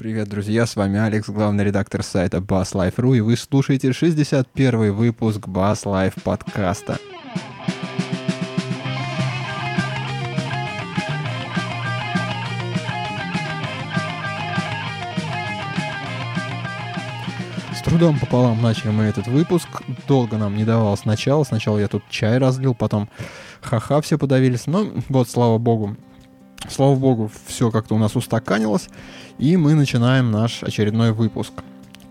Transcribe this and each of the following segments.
Привет, друзья, с вами Алекс, главный редактор сайта Bass Life.ru, и вы слушаете 61 выпуск Bass Life подкаста. С трудом пополам начали мы этот выпуск. Долго нам не давалось начала. Сначала я тут чай разлил, потом ха-ха все подавились. Но вот, слава богу, слава богу, все как-то у нас устаканилось. И мы начинаем наш очередной выпуск.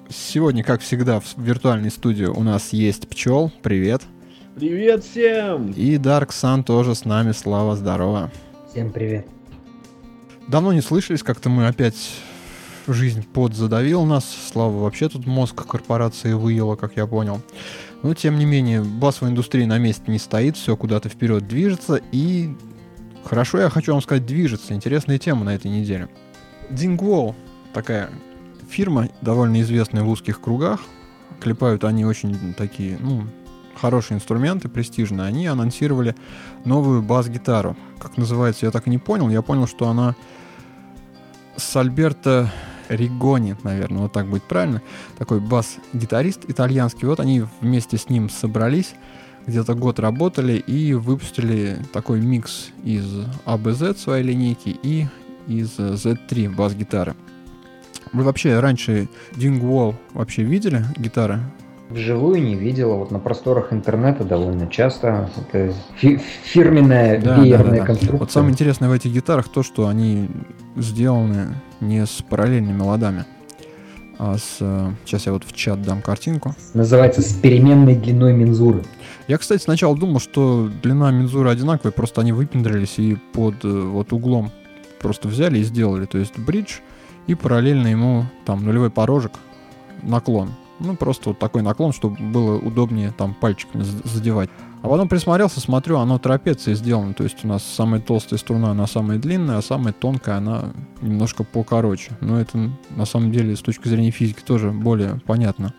Сегодня, как всегда, в виртуальной студии у нас есть Пчел. Привет. Привет всем! И Dark Sun тоже с нами. Слава, здорово. Всем привет. Давно не слышались, как-то мы опять жизнь подзадавил нас. Слава вообще тут мозг корпорации выела, как я понял. Но, тем не менее, басовая индустрия на месте не стоит, все куда-то вперед движется, и хорошо, я хочу вам сказать, движется. Интересная тема на этой неделе. Dingwall, такая фирма, довольно известная в узких кругах. Клепают они очень такие, ну, хорошие инструменты, престижные. Они анонсировали новую бас-гитару. Как называется, я так и не понял. Я понял, что она с Альберто Ригони, наверное, вот так будет правильно. Такой бас-гитарист итальянский. Вот они вместе с ним собрались, где-то год работали и выпустили такой микс из ABZ своей линейки и из Z3 бас-гитары. Вы вообще раньше Dingwall вообще видели гитары? Вживую не видела, вот на просторах интернета довольно часто. Это фи- фирменная Да, веерная да, да, да. конструкция. Вот самое интересное в этих гитарах то, что они сделаны не с параллельными ладами, а с... э, Сейчас я вот в чат дам картинку. Называется с переменной длиной мензуры. Я, кстати, сначала думал, что длина мензуры одинаковая, просто они выпендрились и под э, вот углом просто взяли и сделали. То есть бридж и параллельно ему там нулевой порожек, наклон. Ну, просто вот такой наклон, чтобы было удобнее там пальчиками задевать. А потом присмотрелся, смотрю, оно трапецией сделано. То есть у нас самая толстая струна, она самая длинная, а самая тонкая, она немножко покороче. Но это на самом деле с точки зрения физики тоже более понятно.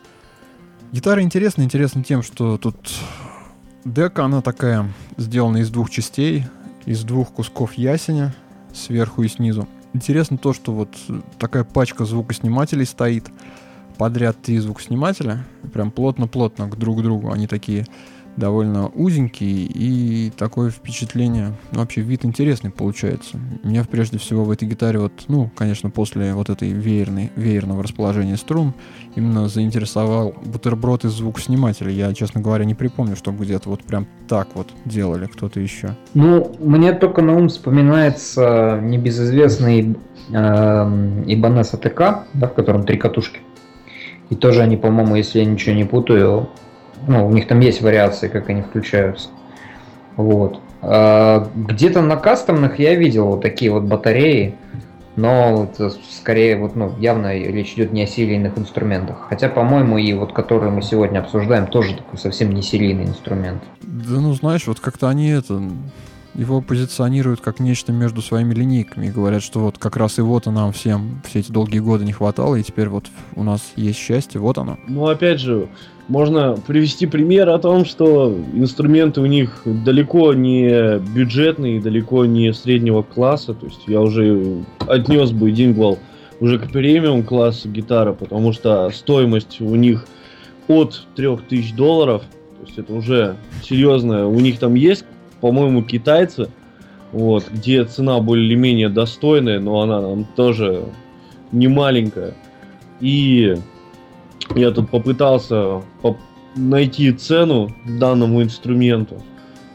Гитара интересна, интересна тем, что тут дека, она такая, сделана из двух частей, из двух кусков ясеня, сверху и снизу. Интересно то, что вот такая пачка звукоснимателей стоит, подряд три звукоснимателя, прям плотно-плотно к друг другу. Они такие довольно узенькие, и такое впечатление, ну, вообще вид интересный получается. Меня прежде всего в этой гитаре вот, ну, конечно, после вот этой веерной, веерного расположения струн именно заинтересовал бутерброд из звукоснимателя. Я, честно говоря, не припомню, чтобы где-то вот прям так вот делали кто-то еще. Ну, мне только на ум вспоминается небезызвестный э, Ibanez ATK, да, в котором три катушки. И тоже они, по-моему, если я ничего не путаю, ну, у них там есть вариации, как они включаются. Вот. А где-то на кастомных я видел вот такие вот батареи, но это скорее вот, ну, явно речь идет не о серийных инструментах. Хотя, по-моему, и вот которые мы сегодня обсуждаем, тоже такой совсем не серийный инструмент. Да ну знаешь, вот как-то они это его позиционируют как нечто между своими линейками и говорят, что вот как раз и вот и нам всем все эти долгие годы не хватало, и теперь вот у нас есть счастье, вот оно. Ну, опять же, можно привести пример о том, что инструменты у них далеко не бюджетные, далеко не среднего класса. То есть я уже отнес бы Dingwall уже к премиум классу гитары, потому что стоимость у них от 3000 долларов. То есть это уже серьезно. У них там есть, по-моему, китайцы, вот, где цена более-менее достойная, но она нам тоже не маленькая. И я тут попытался поп- найти цену данному инструменту,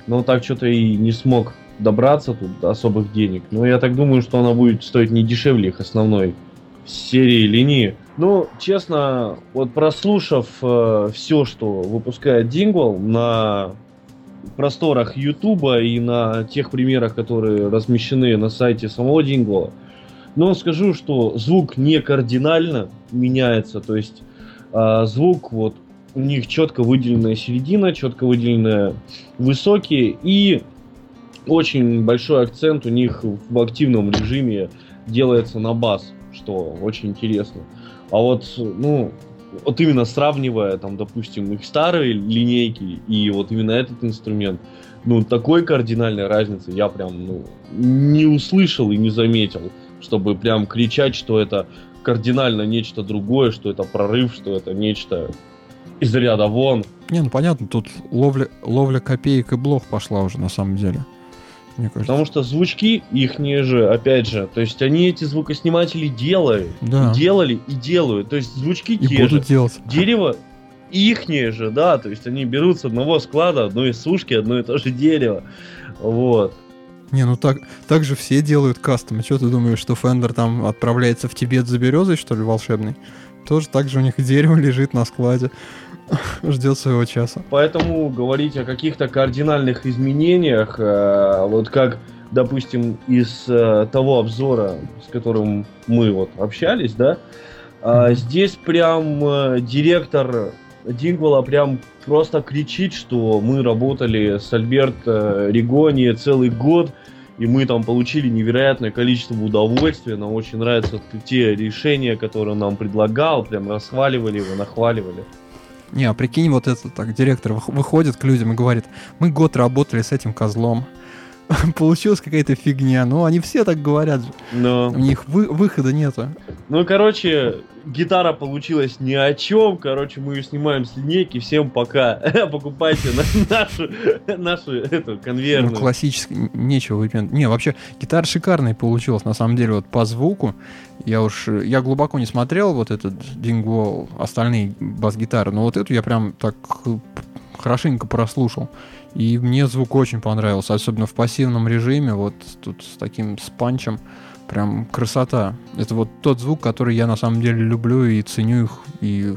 но так что-то и не смог добраться тут до особых денег. Но я так думаю, что она будет стоить не дешевле их основной серии линии. Ну, честно, вот прослушав все, что выпускает Dingwall на просторах Ютуба и на тех примерах, которые размещены на сайте самого Dingwall, но скажу, что звук не кардинально меняется, то есть а, звук вот у них четко выделенная середина, четко выделенная высокие и очень большой акцент у них в активном режиме делается на бас, что очень интересно. А вот, ну, вот именно сравнивая, там, допустим, их старые линейки и вот именно этот инструмент, ну, такой кардинальной разницы я прям, ну, не услышал и не заметил, чтобы прям кричать, что это кардинально нечто другое, что это прорыв, что это нечто из ряда вон. Не, ну понятно, тут ловля, ловля копеек и блох пошла уже на самом деле. Мне кажется. Потому что звучки их же, опять же, то есть они эти звукосниматели делают, да. делали и делают. То есть звучки и те будут же. делать. Дерево ихнее же, да, то есть они берут с одного склада одной сушки, одно и то же дерево. Вот. Не, ну так, так же все делают кастомы. Что ты думаешь, что Фендер там отправляется в Тибет за березой, что ли, волшебный? Тоже так же у них дерево лежит на складе, ждет своего часа. Поэтому говорить о каких-то кардинальных изменениях, э, вот как, допустим, из э, того обзора, с которым мы вот общались, да, э, здесь прям э, директор Дингвала прям просто кричит, что мы работали с Альберт э, Ригони целый год, и мы там получили невероятное количество удовольствия. Нам очень нравятся те решения, которые он нам предлагал, прям расхваливали его, нахваливали. Не, а прикинь, вот это так, директор выходит к людям и говорит, мы год работали с этим козлом, получилась какая-то фигня. Ну, они все так говорят же. Но... У них вы, выхода нету. Ну, короче, гитара получилась ни о чем. Короче, мы ее снимаем с линейки. Всем пока. Покупайте нашу, нашу эту конвейерную. Ну, классический, нечего выпить. Не, вообще, гитара шикарная получилась, на самом деле, вот по звуку. Я уж, я глубоко не смотрел вот этот Dingwall, остальные бас-гитары, но вот эту я прям так хорошенько прослушал. И мне звук очень понравился, особенно в пассивном режиме, вот тут с таким спанчем. Прям красота. Это вот тот звук, который я на самом деле люблю и ценю их, и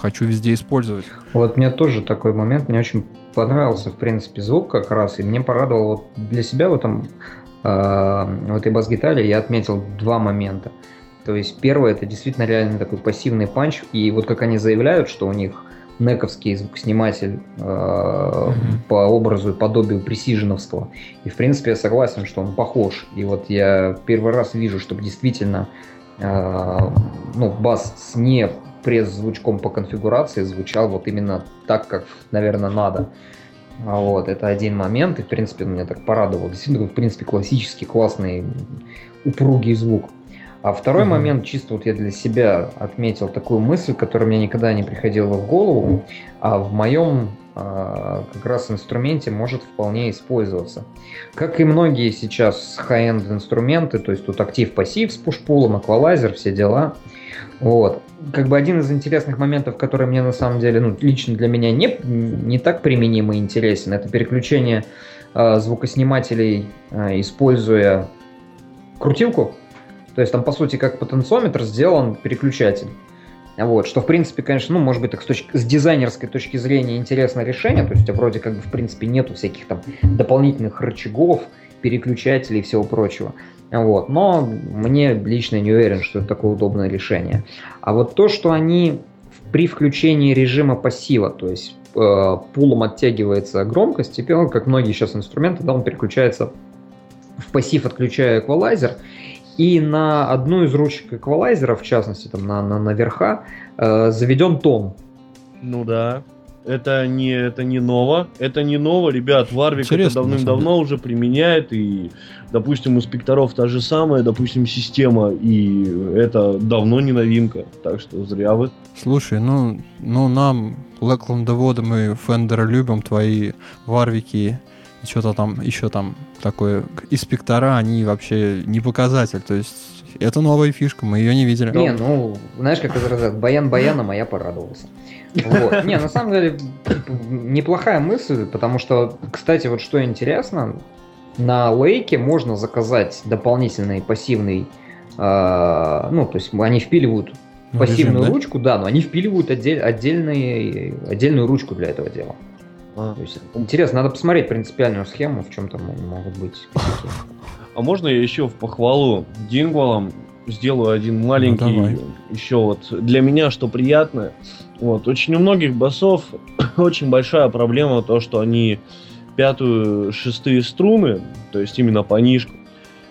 хочу везде использовать. Вот мне тоже такой момент, мне очень понравился, в принципе, звук как раз, и мне порадовал вот для себя в этом э, в этой бас-гитаре я отметил два момента. То есть первое, это действительно реально такой пассивный панч, и вот как они заявляют, что у них нековский звукосниматель э, mm-hmm. по образу и подобию пресиженовского. И, в принципе, я согласен, что он похож. И вот я первый раз вижу, чтобы действительно э, ну, бас с не пресс-звучком по конфигурации звучал вот именно так, как, наверное, надо. Вот, это один момент, и, в принципе, меня так порадовал. Действительно, в принципе, классический, классный, упругий звук. А второй mm-hmm. момент, чисто вот я для себя отметил такую мысль, которая мне никогда не приходила в голову, а в моем а, как раз инструменте может вполне использоваться. Как и многие сейчас high-end инструменты, то есть тут актив-пассив с пушпулом, эквалайзер, все дела. Вот. Как бы один из интересных моментов, который мне на самом деле, ну, лично для меня не, не так применим и интересен, это переключение э, звукоснимателей, э, используя крутилку, то есть там, по сути, как потенциометр сделан переключатель. Вот, что, в принципе, конечно, ну, может быть, так с, точки, с дизайнерской точки зрения интересное решение, то есть, вроде как бы, в принципе, нету всяких там дополнительных рычагов, переключателей и всего прочего. Вот, но мне лично не уверен, что это такое удобное решение. А вот то, что они при включении режима пассива, то есть э, пулом оттягивается громкость, теперь, ну, как многие сейчас инструменты, да, он переключается в пассив, отключая эквалайзер, и на одну из ручек эквалайзера, в частности, там на, на, на верха, э, заведен тон. Ну да. Это не, это не ново. Это не ново, ребят. Варвик это давным-давно уже применяет. И, допустим, у спекторов та же самая, допустим, система. И это давно не новинка. Так что зря вы. Слушай, ну, ну нам, Лэкландоводом и Фендера любим твои Варвики что-то там, еще там такое, инспектора, они вообще не показатель, то есть это новая фишка, мы ее не видели. Не, ну, знаешь, как это баян баяном, а я порадовался. Вот. Не, на самом деле, неплохая мысль, потому что, кстати, вот что интересно, на лейке можно заказать дополнительный пассивный, э, ну, то есть они впиливают ну, пассивную режим, да? ручку, да, но они впиливают отдель, отдельный, отдельную ручку для этого дела. А. То есть, интересно, надо посмотреть принципиальную схему, в чем там могут быть А можно я еще в похвалу Дингвалам сделаю один маленький ну, еще вот для меня что приятное. Вот очень у многих басов очень большая проблема то, что они пятую, шестые струны, то есть именно по нишку,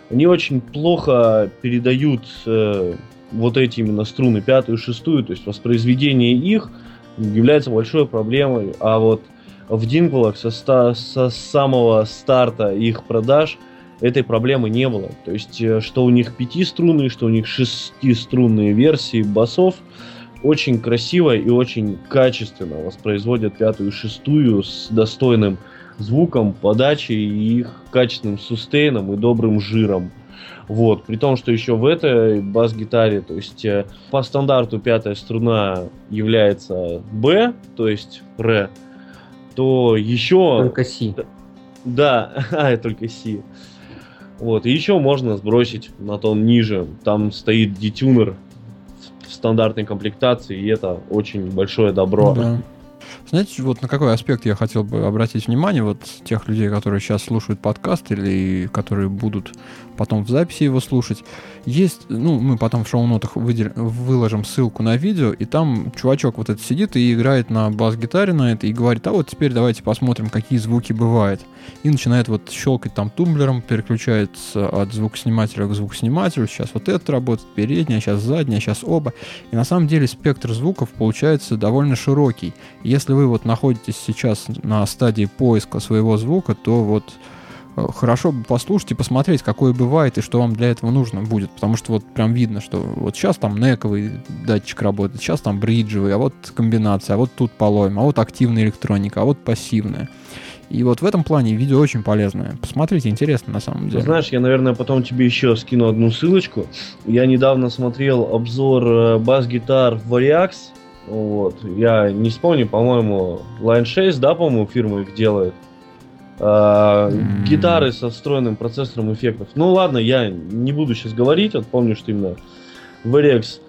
они очень плохо передают э, вот эти именно струны пятую, шестую, то есть воспроизведение их является большой проблемой, а вот в Динглах со, ста, со самого старта их продаж этой проблемы не было. То есть, э, что у них пятиструнные, что у них шестиструнные версии басов очень красиво и очень качественно воспроизводят пятую и шестую с достойным звуком, подачей и их качественным сустейном и добрым жиром. Вот, при том, что еще в этой бас-гитаре, то есть э, по стандарту пятая струна является B, то есть ре, то еще... Только Си. Да, а, только Си. Вот, и еще можно сбросить на тон ниже. Там стоит детюнер в стандартной комплектации, и это очень большое добро. Да. Знаете, вот на какой аспект я хотел бы обратить внимание вот тех людей, которые сейчас слушают подкаст или которые будут потом в записи его слушать. Есть, ну, мы потом в шоу-нотах выдел, выложим ссылку на видео, и там чувачок вот этот сидит и играет на бас-гитаре на это, и говорит, а вот теперь давайте посмотрим, какие звуки бывают. И начинает вот щелкать там тумблером, переключается от звукоснимателя к звукоснимателю, сейчас вот это работает, передняя, сейчас задняя, сейчас оба. И на самом деле спектр звуков получается довольно широкий. Если вы вот находитесь сейчас на стадии поиска своего звука, то вот Э, хорошо бы послушать и посмотреть, какое бывает и что вам для этого нужно будет. Потому что вот прям видно, что вот сейчас там нековый датчик работает, сейчас там бриджевый, а вот комбинация, а вот тут полоем, а вот активная электроника, а вот пассивная. И вот в этом плане видео очень полезное. Посмотрите, интересно на самом деле. Знаешь, я, наверное, потом тебе еще скину одну ссылочку. Я недавно смотрел обзор э, бас-гитар Variax. Вот. Я не вспомню, по-моему, Line 6, да, по-моему, фирма их делает. Mm. Гитары со встроенным процессором эффектов. Ну ладно, я не буду сейчас говорить, вот помню, что именно VRX.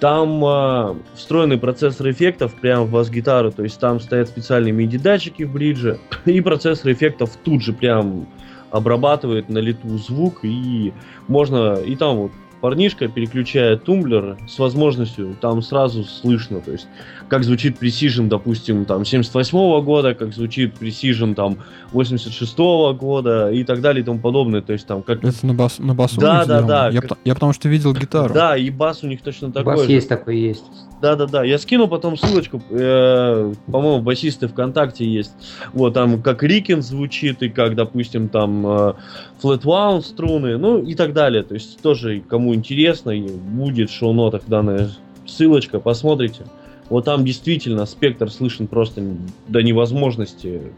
Там э, встроенный процессор эффектов прямо в бас-гитару, то есть там стоят специальные MIDI-датчики в бридже, и процессор эффектов тут же прям обрабатывает на лету звук, и можно, и там вот парнишка переключает тумблер с возможностью, там сразу слышно, то есть как звучит Precision, допустим, там 78 -го года, как звучит Precision там 86 -го года и так далее и тому подобное, то есть там как... Это на, бас, на басу Да, да, да. Я, как... я потому что видел гитару. Да, и бас у них точно такой Бас же. есть такой, есть. Да, да, да. Я скину потом ссылочку. Э, по-моему, басисты ВКонтакте есть. Вот там как Рикен звучит, и как, допустим, там э, Flat Wound струны, ну и так далее. То есть тоже, кому интересно, будет в шоу-нотах данная ссылочка, посмотрите. Вот там действительно спектр слышен просто до невозможности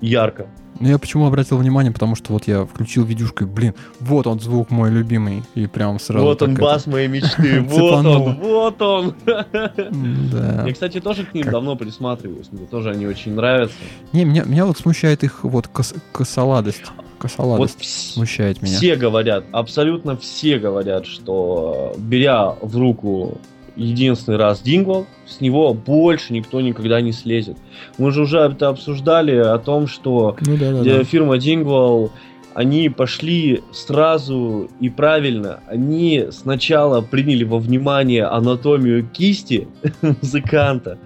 ярко. Ну, я почему обратил внимание, потому что вот я включил видюшку, и, блин, вот он звук мой любимый, и прям сразу... Вот он, бас моей мечты, вот он, вот он. Да. Я, кстати, тоже к ним давно присматриваюсь, мне тоже они очень нравятся. Не, меня, меня вот смущает их вот кос косоладость. Косоладость вот смущает меня. Все говорят, абсолютно все говорят, что беря в руку единственный раз Дингвал, с него больше никто никогда не слезет. Мы же уже это обсуждали о том, что ну, да, да, да. фирма Дингвал они пошли сразу и правильно. Они сначала приняли во внимание анатомию кисти музыканта,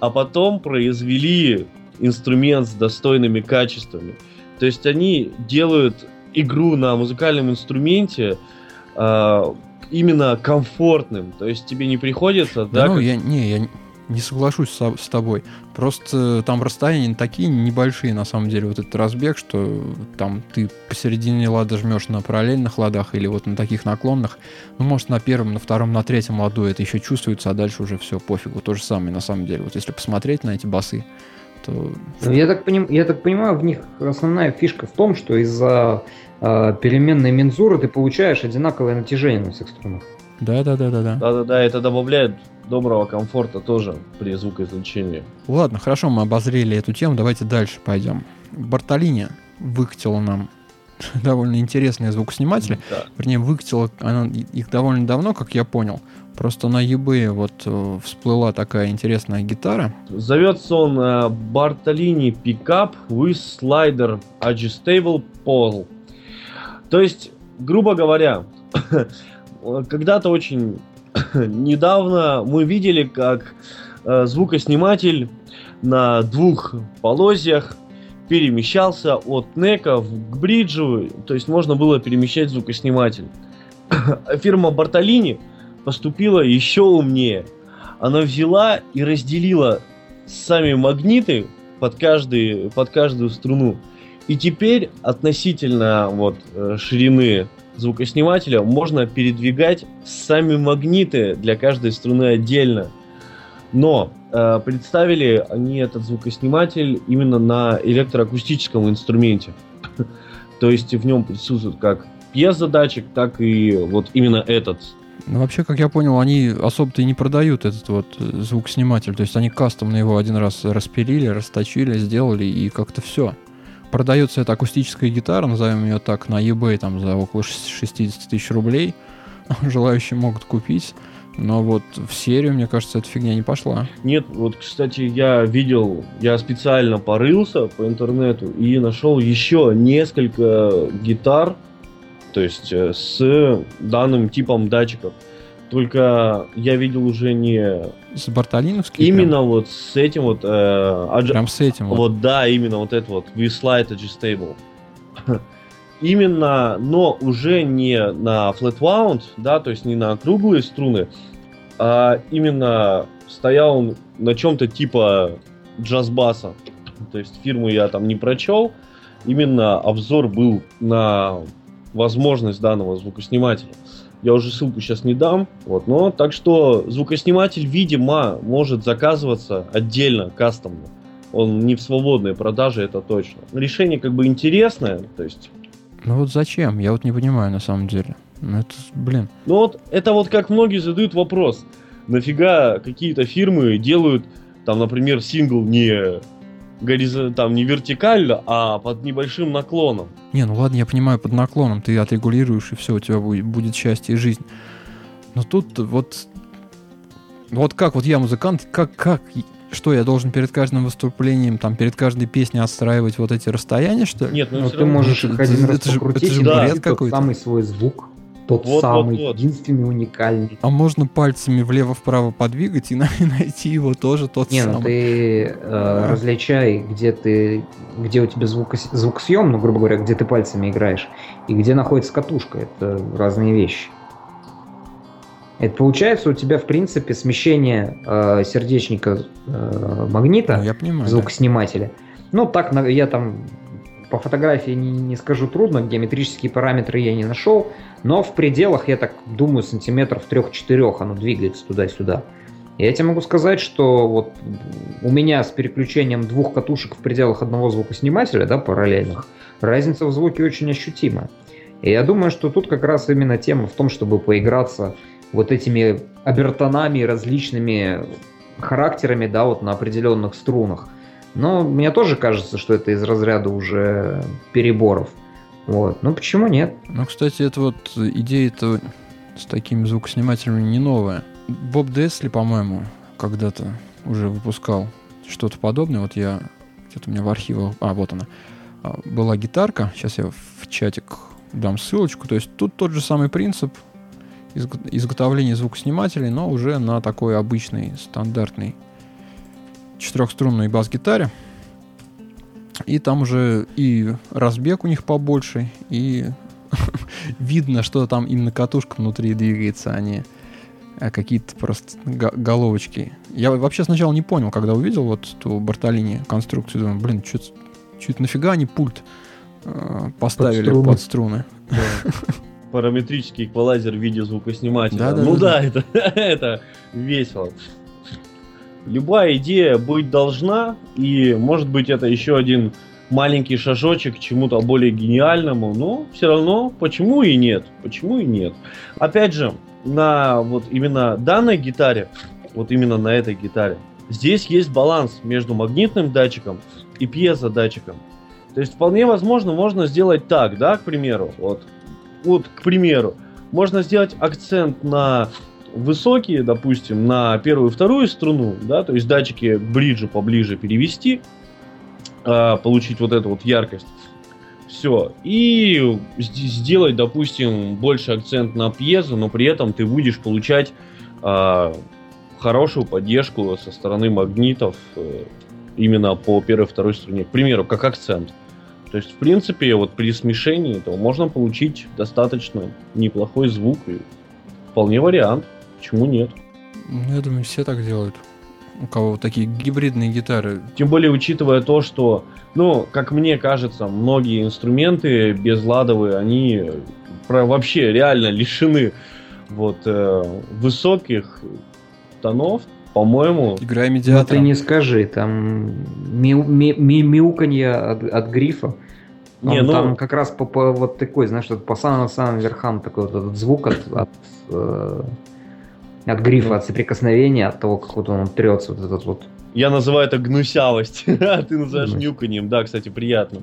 а потом произвели инструмент с достойными качествами. То есть они делают игру на музыкальном инструменте э, именно комфортным. То есть тебе не приходится, да? да ну, как... я, не, я не соглашусь с, с тобой. Просто там расстояния такие небольшие, на самом деле, вот этот разбег, что там ты посередине лада жмешь на параллельных ладах или вот на таких наклонных. Ну, может, на первом, на втором, на третьем ладу это еще чувствуется, а дальше уже все, пофигу. То же самое, на самом деле. Вот если посмотреть на эти басы, то... Ну, я так, поним, я так понимаю, в них основная фишка в том, что из-за э, переменной мензуры ты получаешь одинаковое натяжение на всех струнах. Да, да, да, да, да. Да, да, да, это добавляет доброго комфорта тоже при звукоизвлечении. Ладно, хорошо, мы обозрели эту тему, давайте дальше пойдем. Бартолини выкатила нам довольно интересные звукосниматели. Да. Вернее, выкатила она их довольно давно, как я понял. Просто на eBay вот э, всплыла такая интересная гитара. Зовется он э, Бартолини Pickup with Slider Adjustable Pole. То есть, грубо говоря, когда-то очень недавно мы видели, как э, звукосниматель на двух полозьях перемещался от нека к бриджу, то есть можно было перемещать звукосниматель. Фирма Бартолини поступила еще умнее. Она взяла и разделила сами магниты под, каждый, под каждую струну И теперь относительно вот э, ширины звукоснимателя можно передвигать сами магниты для каждой струны отдельно. Но э, представили они этот звукосниматель именно на электроакустическом инструменте. То есть в нем присутствует как пьезодатчик, так и вот именно этот. Ну, вообще, как я понял, они особо-то и не продают этот вот э, звукосниматель. То есть они кастомно его один раз распилили, расточили, сделали и как-то все. Продается эта акустическая гитара, назовем ее так, на eBay там за около 60 тысяч рублей. Желающие могут купить. Но вот в серию, мне кажется, эта фигня не пошла. Нет, вот, кстати, я видел, я специально порылся по интернету и нашел еще несколько гитар, то есть э, с данным типом датчиков. Только я видел уже не... С Бартолиновским? Именно прям? вот с этим вот... Э, адж... Прям с этим вот. Вот, да, именно вот это вот. V-Slide Adjustable. именно, но уже не на flat wound, да, то есть не на круглые струны, а именно стоял он на чем-то типа джазбаса. То есть фирму я там не прочел. Именно обзор был на возможность данного звукоснимателя. Я уже ссылку сейчас не дам. Вот, но так что звукосниматель, видимо, может заказываться отдельно, кастомно. Он не в свободной продаже, это точно. Решение как бы интересное, то есть ну вот зачем? Я вот не понимаю на самом деле. Ну это, блин. Ну вот, это вот как многие задают вопрос. Нафига какие-то фирмы делают, там, например, сингл не горизон, там не вертикально, а под небольшим наклоном. Не, ну ладно, я понимаю, под наклоном ты отрегулируешь, и все, у тебя будет, будет счастье и жизнь. Но тут вот... Вот как вот я музыкант, как, как что я должен перед каждым выступлением, там, перед каждой песней отстраивать вот эти расстояния, что ли? Нет, ну, ну ты можешь их один раз это покрутить, это же да. бред какой-то. самый свой звук, тот вот, самый, вот, вот. единственный, уникальный. А можно пальцами влево-вправо подвигать и найти его тоже тот Не, самый. ну ты э, различай, где ты, где у тебя звук, звукосъем, ну, грубо говоря, где ты пальцами играешь, и где находится катушка. Это разные вещи. Это получается у тебя, в принципе, смещение э, сердечника э, магнита, ну, я понимаю, звукоснимателя. Да. Ну, так я там по фотографии не, не скажу трудно, геометрические параметры я не нашел, но в пределах, я так думаю, сантиметров трех-четырех оно двигается туда-сюда. Я тебе могу сказать, что вот у меня с переключением двух катушек в пределах одного звукоснимателя, да, параллельных, разница в звуке очень ощутима. И я думаю, что тут как раз именно тема в том, чтобы поиграться вот этими обертонами различными характерами, да, вот на определенных струнах. Но мне тоже кажется, что это из разряда уже переборов. Вот. Ну почему нет? Ну, кстати, это вот идея-то с такими звукоснимателями не новая. Боб Десли, по-моему, когда-то уже выпускал что-то подобное. Вот я где-то у меня в архивах... А, вот она. А, была гитарка. Сейчас я в чатик дам ссылочку. То есть тут тот же самый принцип изготовление звукоснимателей, но уже на такой обычной, стандартной четырехструнной бас-гитаре. И там уже и разбег у них побольше, и видно, что там именно катушка внутри двигается, а не а какие-то просто головочки. Я вообще сначала не понял, когда увидел вот эту Бартолини конструкцию, думаю, блин, что это нафига они пульт э, поставили под струны? Под струны. Да. параметрический эквалайзер в виде звукоснимателя. Да, да, ну да, да, Это, это весело. Любая идея быть должна, и может быть это еще один маленький шажочек к чему-то более гениальному, но все равно почему и нет? Почему и нет? Опять же, на вот именно данной гитаре, вот именно на этой гитаре, здесь есть баланс между магнитным датчиком и пьезодатчиком. То есть вполне возможно можно сделать так, да, к примеру, вот вот, к примеру, можно сделать акцент на высокие, допустим, на первую и вторую струну, да, то есть датчики бриджу поближе перевести, э, получить вот эту вот яркость. Все. И сделать, допустим, больше акцент на пьезу, но при этом ты будешь получать э, хорошую поддержку со стороны магнитов э, именно по первой и второй струне. К примеру, как акцент. То есть, в принципе, вот при смешении этого можно получить достаточно неплохой звук и вполне вариант. Почему нет? Ну, я думаю, все так делают. у кого вот такие гибридные гитары. Тем более, учитывая то, что, ну, как мне кажется, многие инструменты безладовые, они про вообще реально лишены вот э, высоких тонов, по-моему. Играй Ну медиатором. ты не скажи, там мяу- ми- ми- мяуканье от, от грифа. Не, Он ну- Там как раз по, по вот такой, знаешь, по самым-самым верхам такой вот этот звук от, от, э, от грифа, от соприкосновения, от того, как вот он трется, вот этот вот. Я называю это гнусявость, а ты называешь Ну. нюканьем. Да, кстати, приятно.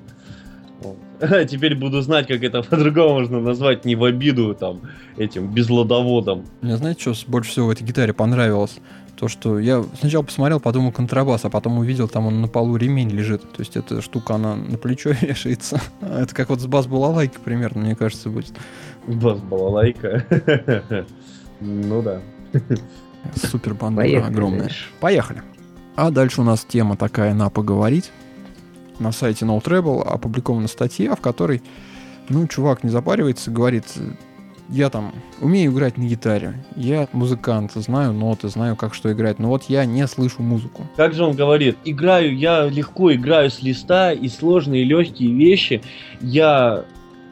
Вот. Теперь буду знать, как это по-другому можно назвать, не в обиду там этим безладоводом. Мне знаете, что с- больше всего в этой гитаре понравилось? То, что я сначала посмотрел, подумал контрабас, а потом увидел, там он на полу ремень лежит. То есть эта штука, она на плечо вешается. А Это как вот с бас-балалайкой примерно, мне кажется, будет. Бас балалайка. Ну да. Супер бандура Поехали огромная. дальше. Поехали. А дальше у нас тема такая на поговорить. На сайте No Treble опубликована статья, в которой, ну, чувак не запаривается, говорит, я там умею играть на гитаре, я музыкант, знаю ноты, знаю, как что играть, но вот я не слышу музыку. Как же он говорит, играю, я легко играю с листа, и сложные легкие вещи, я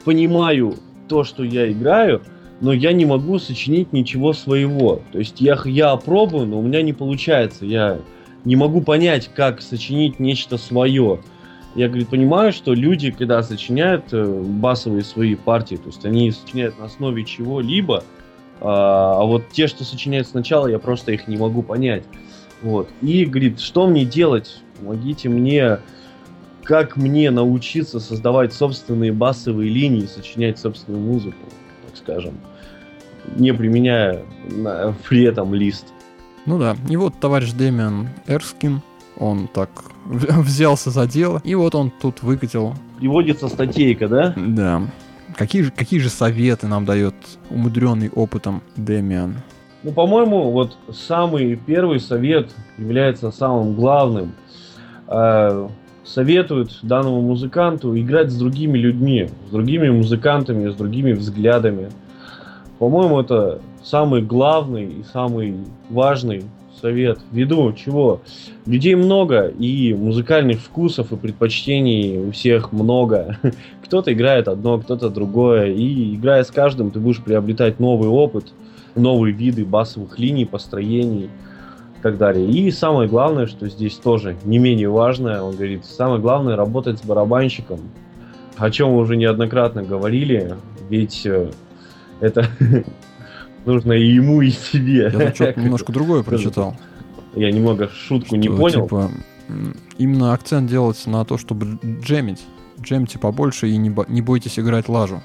понимаю то, что я играю, но я не могу сочинить ничего своего. То есть я, я пробую, но у меня не получается. Я не могу понять, как сочинить нечто свое. Я, говорит, понимаю, что люди, когда сочиняют э, басовые свои партии, то есть они сочиняют на основе чего-либо, а, а вот те, что сочиняют сначала, я просто их не могу понять. Вот. И говорит, что мне делать? Помогите мне, как мне научиться создавать собственные басовые линии, сочинять собственную музыку, так скажем, не применяя при этом лист. Ну да, и вот товарищ Дэмиан Эрскин, он так взялся за дело, и вот он тут выкатил Приводится статейка, да? Да. Какие же, какие же советы нам дает умудренный опытом Дэмиан? Ну, по-моему, вот самый первый совет является самым главным. Э, Советуют данному музыканту играть с другими людьми, с другими музыкантами, с другими взглядами. По-моему, это самый главный и самый важный совет. Ввиду чего? Людей много, и музыкальных вкусов и предпочтений у всех много. Кто-то играет одно, кто-то другое. И играя с каждым, ты будешь приобретать новый опыт, новые виды басовых линий, построений и так далее. И самое главное, что здесь тоже не менее важное, он говорит, самое главное работать с барабанщиком, о чем мы уже неоднократно говорили, ведь э, это нужно и ему, и тебе. Я что-то немножко другое прочитал. Я немного шутку не понял. Типа, именно акцент делается на то, чтобы джемить. Джемьте побольше и не, бо- не бойтесь играть лажу.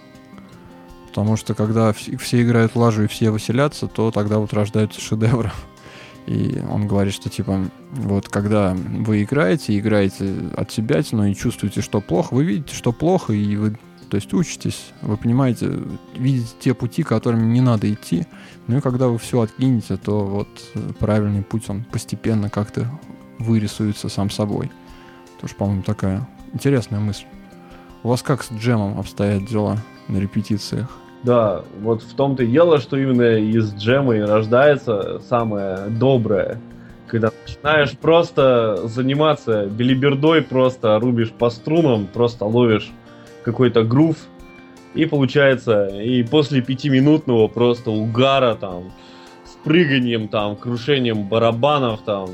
Потому что когда вс- все играют лажу и все веселятся, то тогда вот рождаются шедевры. И он говорит, что типа, вот когда вы играете, играете от себя, но и чувствуете, что плохо, вы видите, что плохо, и вы, то есть, учитесь, вы понимаете, видите те пути, которыми не надо идти, ну и когда вы все откинете, то вот э, правильный путь, он постепенно как-то вырисуется сам собой. Тоже, по-моему, такая интересная мысль. У вас как с джемом обстоят дела на репетициях? Да, вот в том-то и дело, что именно из джема и рождается самое доброе. Когда начинаешь просто заниматься билибердой, просто рубишь по струнам, просто ловишь какой-то грув, и получается, и после пятиминутного просто угара там, с прыганием там, крушением барабанов там,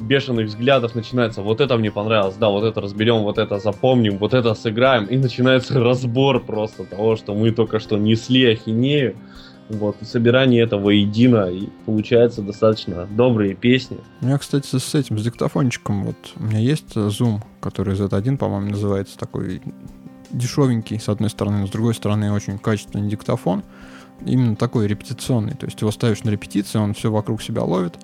бешеных взглядов начинается, вот это мне понравилось, да, вот это разберем, вот это запомним, вот это сыграем, и начинается разбор просто того, что мы только что несли ахинею, вот, и собирание этого едино, и получается достаточно добрые песни. У меня, кстати, с этим, с диктофончиком, вот у меня есть Zoom, который Z1, по-моему, называется, такой дешевенький, с одной стороны, но с другой стороны, очень качественный диктофон, именно такой репетиционный, то есть его ставишь на репетицию, он все вокруг себя ловит,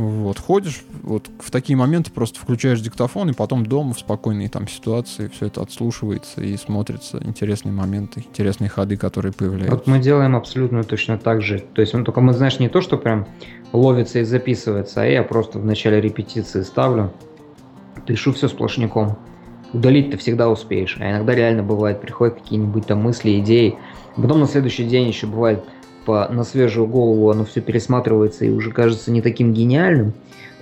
вот, ходишь, вот в такие моменты просто включаешь диктофон, и потом дома в спокойной там ситуации все это отслушивается и смотрится интересные моменты, интересные ходы, которые появляются. Вот мы делаем абсолютно точно так же. То есть, ну, только мы, знаешь, не то, что прям ловится и записывается, а я просто в начале репетиции ставлю, пишу все сплошняком. Удалить ты всегда успеешь. А иногда реально бывает, приходят какие-нибудь там мысли, идеи. Потом на следующий день еще бывает, по, на свежую голову оно все пересматривается и уже кажется не таким гениальным.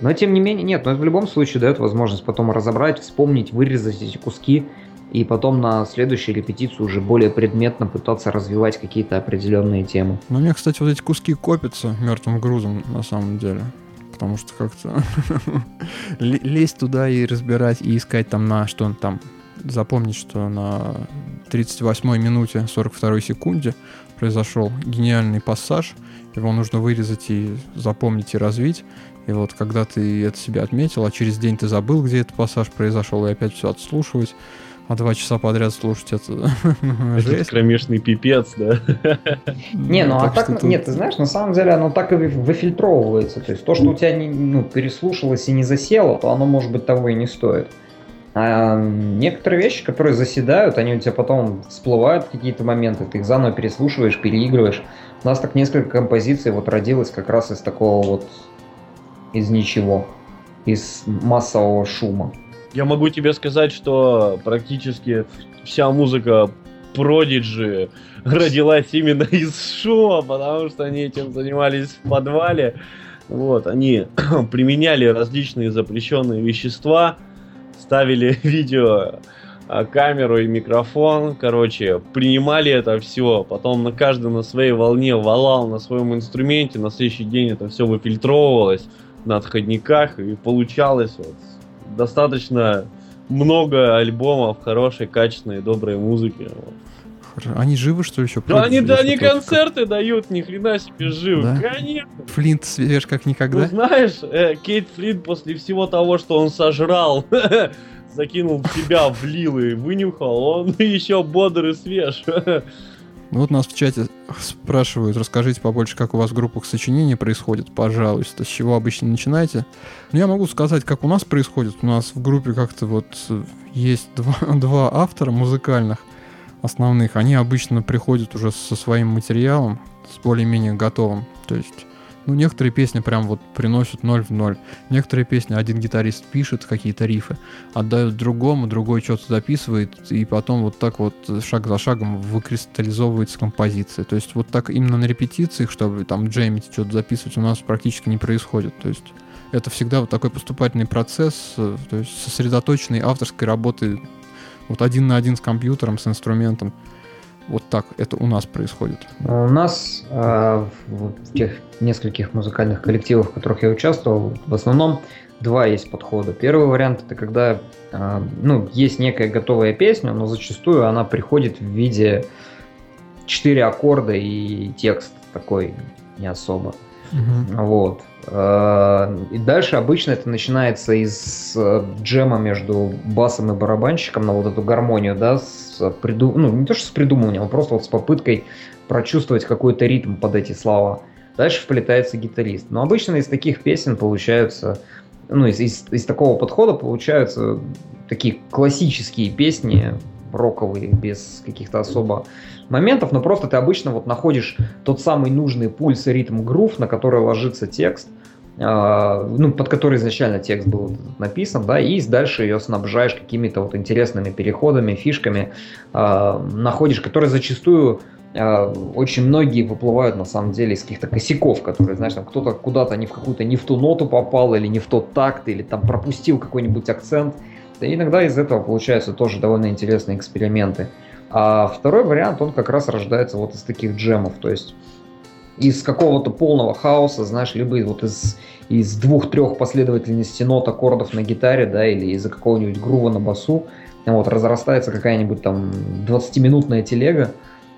Но тем не менее, нет, но это в любом случае дает возможность потом разобрать, вспомнить, вырезать эти куски и потом на следующей репетицию уже более предметно пытаться развивать какие-то определенные темы. Ну, у меня, кстати, вот эти куски копятся мертвым грузом на самом деле. Потому что как-то лезть туда и разбирать, и искать там на что он там запомнить, что на 38 минуте 42 секунде произошел гениальный пассаж, его нужно вырезать и запомнить и развить. И вот когда ты это себе отметил, а через день ты забыл, где этот пассаж произошел, и опять все отслушивать, а два часа подряд слушать это жесть. кромешный пипец, да? Не, ну а так, нет, ты знаешь, на самом деле оно так и выфильтровывается. То есть то, что у тебя ну, переслушалось и не засело, то оно, может быть, того и не стоит. А некоторые вещи, которые заседают, они у тебя потом всплывают в какие-то моменты, ты их заново переслушиваешь, переигрываешь. У нас так несколько композиций вот родилось как раз из такого вот, из ничего, из массового шума. Я могу тебе сказать, что практически вся музыка Prodigy родилась именно из шума, потому что они этим занимались в подвале. Вот, они применяли различные запрещенные вещества, ставили видео а, камеру и микрофон, короче, принимали это все, потом на каждый на своей волне валал на своем инструменте, на следующий день это все выфильтровывалось на отходниках и получалось вот достаточно много альбомов хорошей, качественной, доброй музыки. Они живы, что ли, еще? Да, они, да, они концерты дают, ни хрена себе живы. Да? Конечно. Флинт свеж как никогда. Ну, знаешь, э, Кейт Флинт после всего того, что он сожрал, закинул в себя, влил и вынюхал, он еще бодр и свеж. Ну вот нас в чате спрашивают, расскажите побольше, как у вас в группах сочинений происходит, пожалуйста, с чего обычно начинаете. Ну, я могу сказать, как у нас происходит. У нас в группе как-то вот есть два, два автора музыкальных основных. Они обычно приходят уже со своим материалом, с более-менее готовым. То есть ну, некоторые песни прям вот приносят ноль в ноль. Некоторые песни один гитарист пишет какие-то рифы, отдают другому, другой что-то записывает, и потом вот так вот шаг за шагом выкристаллизовывается композиция. То есть вот так именно на репетициях, чтобы там джеймить, что-то записывать, у нас практически не происходит. То есть это всегда вот такой поступательный процесс, э, то есть сосредоточенной авторской работы вот один на один с компьютером, с инструментом. Вот так это у нас происходит. У нас э, в тех нескольких музыкальных коллективах, в которых я участвовал, в основном два есть подхода. Первый вариант это когда э, ну, есть некая готовая песня, но зачастую она приходит в виде четыре аккорда и текст такой не особо. Угу. Вот. Э, и дальше обычно это начинается из э, джема между басом и барабанщиком на вот эту гармонию, да, с приду... ну не то что с придумыванием, а просто вот с попыткой прочувствовать какой-то ритм под эти слова. Дальше вплетается гитарист. Но обычно из таких песен получаются, ну из, из, из такого подхода получаются такие классические песни, роковые, без каких-то особо моментов, но просто ты обычно вот находишь тот самый нужный пульс и ритм грув, на который ложится текст, ну, под который изначально текст был написан, да, и дальше ее снабжаешь какими-то вот интересными переходами, фишками, э, находишь, которые зачастую э, очень многие выплывают на самом деле из каких-то косяков, которые, знаешь, там кто-то куда-то не в какую-то не в ту ноту попал, или не в тот такт, или там пропустил какой-нибудь акцент. И иногда из этого получаются тоже довольно интересные эксперименты. А второй вариант, он как раз рождается вот из таких джемов, то есть из какого-то полного хаоса, знаешь, либо вот из, из двух-трех последовательностей нот аккордов на гитаре, да, или из-за какого-нибудь грува на басу, вот, разрастается какая-нибудь там 20-минутная телега,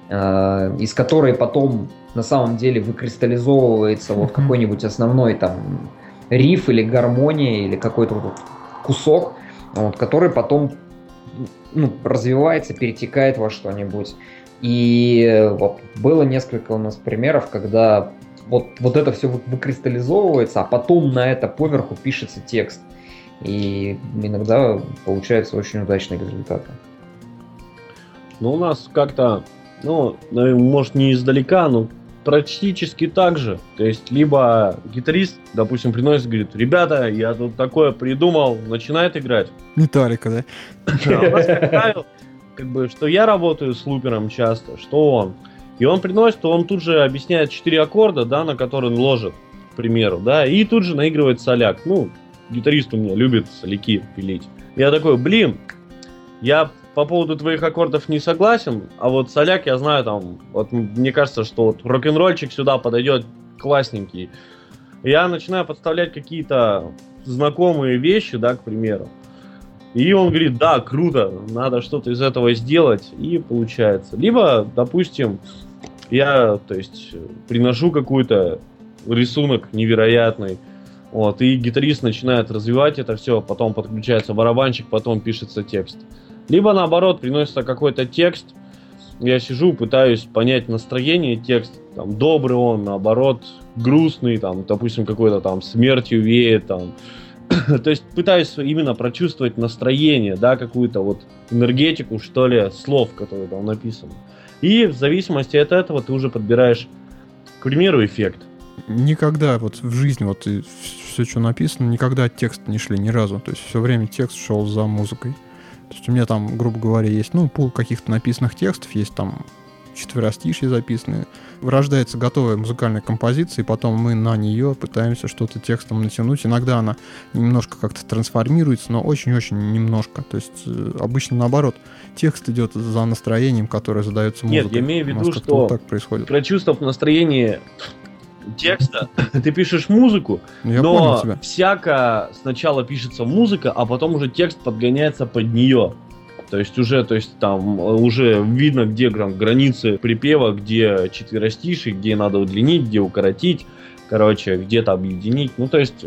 э, из которой потом на самом деле выкристаллизовывается вот какой-нибудь основной там риф или гармония или какой-то вот кусок, вот, который потом ну, развивается, перетекает во что-нибудь. И вот было несколько у нас примеров, когда вот, вот это все выкристаллизовывается, а потом на это поверху пишется текст. И иногда получаются очень удачные результаты. Ну, у нас как-то, ну, может, не издалека, но практически так же. То есть, либо гитарист, допустим, приносит, говорит, ребята, я тут такое придумал, начинает играть. Металлика, да? как бы, что я работаю с лупером часто, что он. И он приносит, он тут же объясняет четыре аккорда, да, на которые он ложит, к примеру, да, и тут же наигрывает соляк. Ну, гитарист у меня любит соляки пилить. Я такой, блин, я по поводу твоих аккордов не согласен, а вот соляк я знаю там, вот мне кажется, что вот рок-н-ролльчик сюда подойдет классненький. Я начинаю подставлять какие-то знакомые вещи, да, к примеру. И он говорит, да, круто, надо что-то из этого сделать, и получается. Либо, допустим, я, то есть, приношу какой-то рисунок невероятный, вот, и гитарист начинает развивать это все, потом подключается барабанщик, потом пишется текст. Либо наоборот, приносится какой-то текст, я сижу, пытаюсь понять настроение текста, там, добрый он, наоборот, грустный, там, допустим, какой-то там смертью веет, там, то есть пытаюсь именно прочувствовать настроение, да, какую-то вот энергетику, что ли, слов, которые там написаны. И в зависимости от этого ты уже подбираешь, к примеру, эффект. Никогда вот в жизни вот все, что написано, никогда текст не шли ни разу. То есть все время текст шел за музыкой. То есть у меня там, грубо говоря, есть, ну, пул каких-то написанных текстов, есть там четверостишье записаны. Рождается готовая музыкальная композиция, и потом мы на нее пытаемся что-то текстом натянуть. Иногда она немножко как-то трансформируется, но очень-очень немножко. То есть э, обычно наоборот, текст идет за настроением, которое задается музыкой. Нет, я имею в виду, что вот так происходит. прочувствовав настроение текста, ты пишешь музыку, Я но всяко сначала пишется музыка, а потом уже текст подгоняется под нее. То есть уже, то есть там уже видно, где границы припева, где четверостишие, где надо удлинить, где укоротить, короче, где-то объединить. Ну, то есть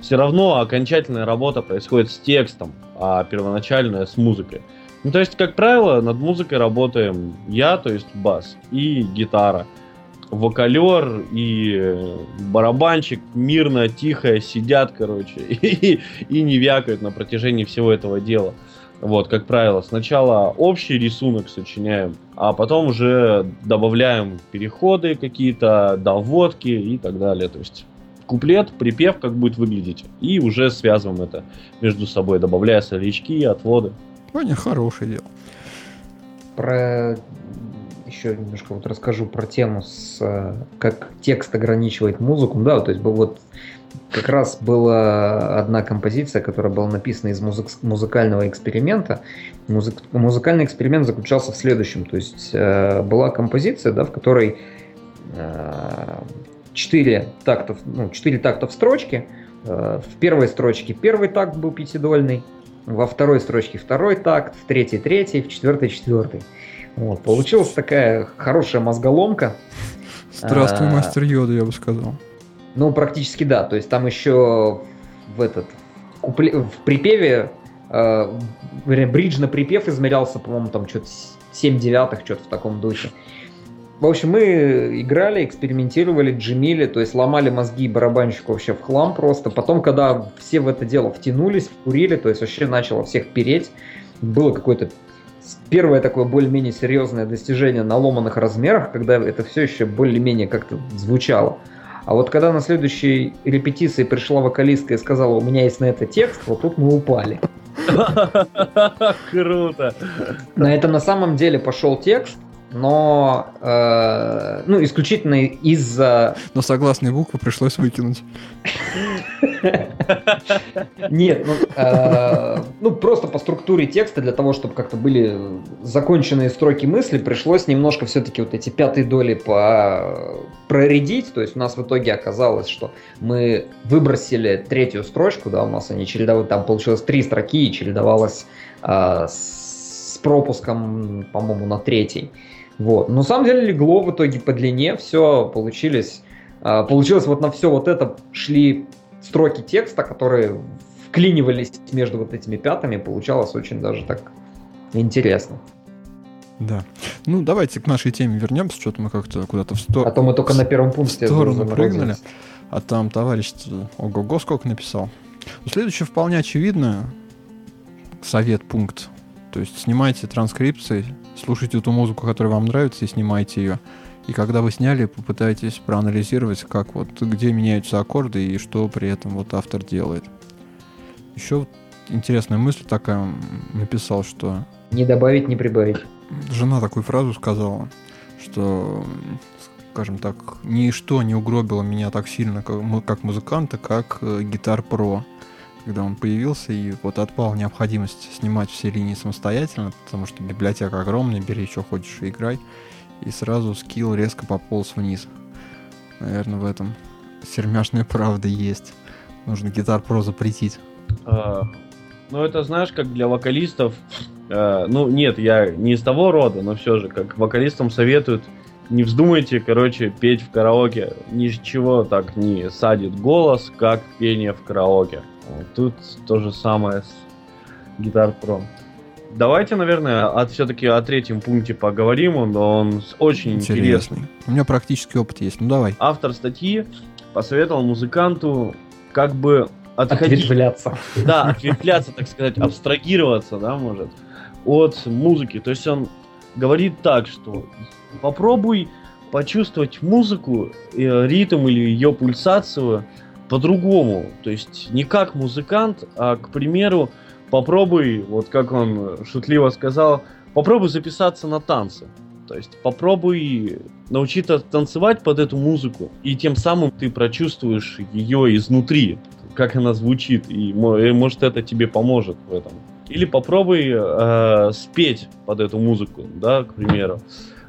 все равно окончательная работа происходит с текстом, а первоначальная с музыкой. Ну, то есть, как правило, над музыкой работаем я, то есть бас, и гитара – вокалер и барабанщик мирно, тихо сидят, короче, и, и не вякают на протяжении всего этого дела. Вот, как правило, сначала общий рисунок сочиняем, а потом уже добавляем переходы какие-то, доводки и так далее. То есть куплет, припев, как будет выглядеть, и уже связываем это между собой, добавляя солячки, отводы. Ваня, хорошее дело. Про еще немножко вот расскажу про тему, с, э, как текст ограничивает музыку. Да, то есть вот как раз была одна композиция, которая была написана из музык, музыкального эксперимента. Музык, музыкальный эксперимент заключался в следующем. То есть э, была композиция, да, в которой э, 4 тактов, ну, 4 такта в строчке. Э, в первой строчке первый такт был пятидольный, во второй строчке второй такт, в третьей третий, в четвертой четвертый. Вот, получилась такая хорошая мозголомка. Здравствуй, а, мастер Йода, я бы сказал. Ну, практически да. То есть там еще в этот купле, в припеве э, бридж на припев измерялся, по-моему, там что-то 7 девятых, что-то в таком духе. В общем, мы играли, экспериментировали, джимили, то есть ломали мозги барабанщику вообще в хлам просто. Потом, когда все в это дело втянулись, вкурили, то есть вообще начало всех переть, было какое-то первое такое более-менее серьезное достижение на ломаных размерах, когда это все еще более-менее как-то звучало. А вот когда на следующей репетиции пришла вокалистка и сказала, у меня есть на это текст, вот тут мы упали. Круто. На это на самом деле пошел текст, но э, ну, исключительно из-за... Но согласные буквы пришлось выкинуть. Нет, ну, э, ну просто по структуре текста для того, чтобы как-то были законченные строки мысли, пришлось немножко все-таки вот эти пятые доли по проредить. То есть у нас в итоге оказалось, что мы выбросили третью строчку, да, у нас они чередовали, там получилось три строки и чередовалось э, с пропуском, по-моему, на третий. Вот. Но на самом деле легло в итоге по длине, все получились, э, получилось вот на все вот это шли строки текста, которые вклинивались между вот этими пятами, получалось очень даже так интересно. Да. Ну, давайте к нашей теме вернемся, что-то мы как-то куда-то в сторону... А то мы только на первом пункте в сторону прыгнули, а там товарищ ого-го сколько написал. Следующее вполне очевидно. Совет, пункт. То есть снимайте транскрипции, слушайте ту музыку, которая вам нравится, и снимайте ее. И когда вы сняли, попытайтесь проанализировать, как вот, где меняются аккорды и что при этом вот автор делает. Еще интересная мысль такая написал, что... Не добавить, не прибавить. Жена такую фразу сказала, что, скажем так, ничто не угробило меня так сильно, как, как музыканта, как э, Гитар Про. Когда он появился, и вот отпала необходимость снимать все линии самостоятельно, потому что библиотека огромная, бери, что хочешь, и играй. И сразу скилл резко пополз вниз. Наверное, в этом сермяшная правда есть. Нужно Гитар Про запретить. А, Ну, это знаешь, как для вокалистов. э, Ну, нет, я не из того рода, но все же, как вокалистам советуют, не вздумайте, короче, петь в караоке. Ничего так не садит голос, как пение в караоке. Вот Тут то же самое с Guitar Pro. Давайте, наверное, от, все-таки о третьем пункте поговорим. Он, он очень интересный. Интересный. У меня практический опыт есть. Ну давай. Автор статьи посоветовал музыканту как бы отходить Ответвляться. да, ответвляться, так сказать, абстрагироваться, да, может, от музыки. То есть он говорит так, что попробуй почувствовать музыку, э, ритм или ее пульсацию по-другому. То есть не как музыкант, а, к примеру, попробуй, вот как он шутливо сказал, попробуй записаться на танцы. То есть попробуй научиться танцевать под эту музыку, и тем самым ты прочувствуешь ее изнутри, как она звучит, и, может это тебе поможет в этом. Или попробуй э, спеть под эту музыку, да, к примеру.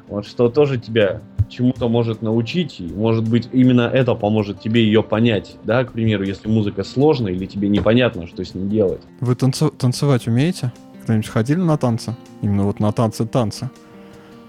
Вот что тоже тебя чему-то может научить, может быть именно это поможет тебе ее понять, да, к примеру, если музыка сложная или тебе непонятно, что с ней делать. Вы танцу- танцевать умеете? Когда-нибудь ходили на танцы? Именно вот на танцы-танцы.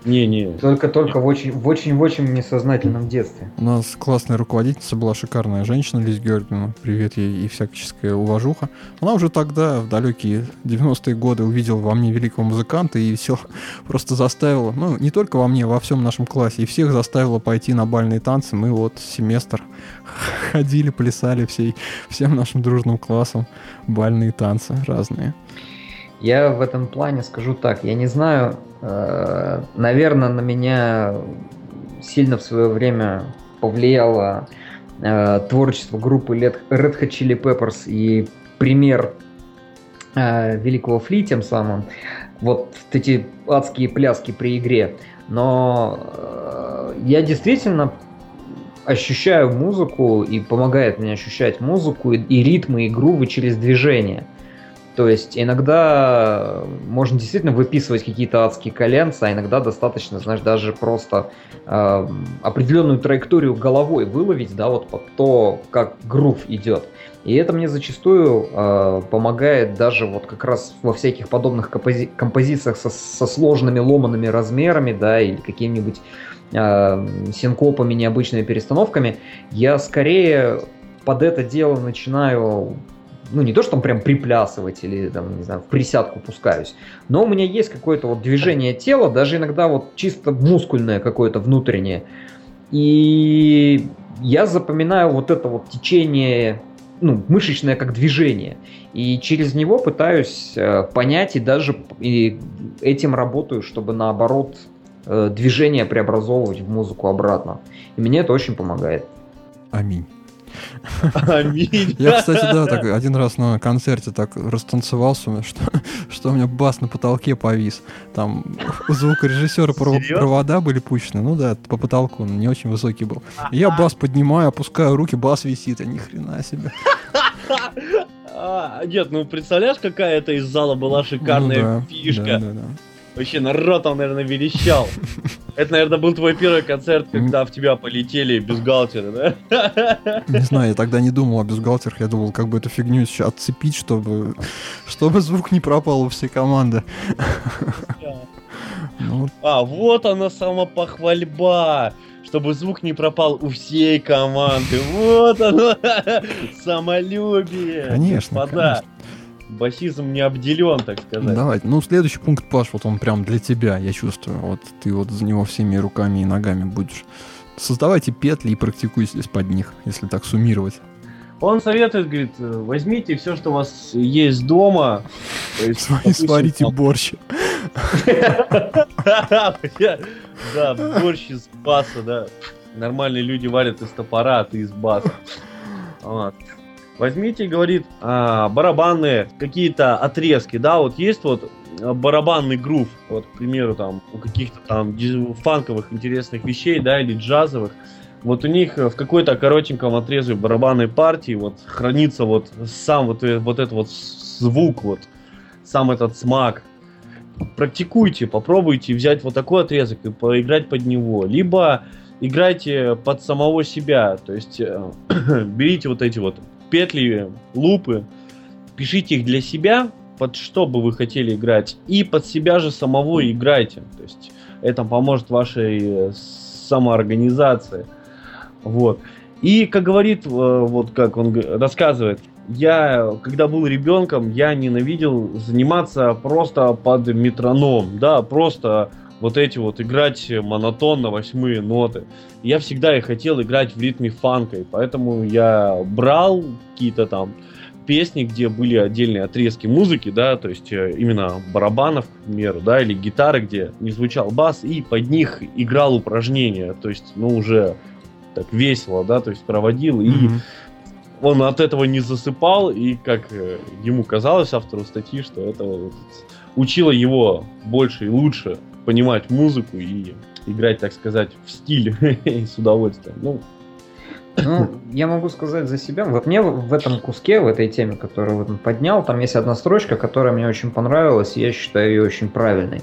Не-не, Только-только в очень, в очень, в очень несознательном детстве. У нас классная руководительница была шикарная женщина, Лиза Георгиевна. Привет ей и всяческая уважуха. Она уже тогда, в далекие 90-е годы, увидела во мне великого музыканта и все просто заставила, ну, не только во мне, во всем нашем классе, и всех заставила пойти на бальные танцы. Мы вот семестр ходили, плясали всей, всем нашим дружным классом бальные танцы разные. Я в этом плане скажу так, я не знаю, э, наверное, на меня сильно в свое время повлияло э, творчество группы Red Hot Chili Peppers и пример э, Великого Фли тем самым, вот эти адские пляски при игре. Но э, я действительно ощущаю музыку и помогает мне ощущать музыку и, и ритмы, и грувы через движение. То есть иногда можно действительно выписывать какие-то адские коленца, а иногда достаточно, знаешь, даже просто э, определенную траекторию головой выловить, да, вот под то, как грув идет. И это мне зачастую э, помогает даже вот как раз во всяких подобных компози- композициях со, со сложными ломанными размерами, да, или какими-нибудь э, синкопами, необычными перестановками. Я скорее под это дело начинаю ну, не то, что там прям приплясывать или, там, не знаю, в присядку пускаюсь, но у меня есть какое-то вот движение тела, даже иногда вот чисто мускульное какое-то внутреннее. И я запоминаю вот это вот течение, ну, мышечное как движение. И через него пытаюсь э, понять и даже и этим работаю, чтобы наоборот э, движение преобразовывать в музыку обратно. И мне это очень помогает. Аминь. Аминь. Я, кстати, да, так один раз на концерте так растанцевался, что, что у меня бас на потолке повис. Там у звукорежиссера Серьезно? провода были пущены, ну да, по потолку, он не очень высокий был. И я бас поднимаю, опускаю руки, бас висит, а ни хрена себе. А, нет, ну представляешь, какая это из зала была шикарная Ну да, фишка. да, да, да. Вообще народ там, наверное, верещал. Это, наверное, был твой первый концерт, когда в тебя полетели бюстгальтеры, да? Не знаю, я тогда не думал о бюстгальтерах, я думал, как бы эту фигню еще отцепить, чтобы, чтобы звук не пропал у всей команды. Ну, А, вот она самопохвальба, чтобы звук не пропал у всей команды. Вот оно, самолюбие. конечно, Господа. конечно. Басизм не обделен, так сказать. Давай, ну следующий пункт, Паш, вот он прям для тебя, я чувствую. Вот ты вот за него всеми руками и ногами будешь. Создавайте петли и практикуйтесь под них, если так суммировать. Он советует, говорит, возьмите все, что у вас есть дома. допустим, сварите борщ. Да, борщ из баса, да. Нормальные люди варят из топора, а ты из баса. Возьмите, говорит, а, барабанные какие-то отрезки, да, вот есть вот барабанный грув, вот, к примеру, там, у каких-то там фанковых интересных вещей, да, или джазовых, вот у них в какой-то коротеньком отрезе барабанной партии вот хранится вот сам вот, э, вот этот вот звук, вот сам этот смак. Практикуйте, попробуйте взять вот такой отрезок и поиграть под него. Либо играйте под самого себя, то есть э, берите вот эти вот петли, лупы, пишите их для себя, под что бы вы хотели играть, и под себя же самого играйте. То есть это поможет вашей э, самоорганизации. Вот. И, как говорит, э, вот как он рассказывает, я, когда был ребенком, я ненавидел заниматься просто под метроном, да, просто вот эти вот играть монотонно восьмые ноты. Я всегда и хотел играть в ритме фанка, и поэтому я брал какие-то там песни, где были отдельные отрезки музыки, да, то есть э, именно барабанов, к примеру, да, или гитары, где не звучал бас, и под них играл упражнения, то есть, ну, уже так весело, да, то есть проводил, и mm-hmm. он от этого не засыпал, и как э, ему казалось, автору статьи, что это вот, учило его больше и лучше понимать музыку и играть, так сказать, в стиле с удовольствием. Ну, ну, я могу сказать за себя. Вот мне в этом куске, в этой теме, которую он поднял, там есть одна строчка, которая мне очень понравилась, и я считаю ее очень правильной.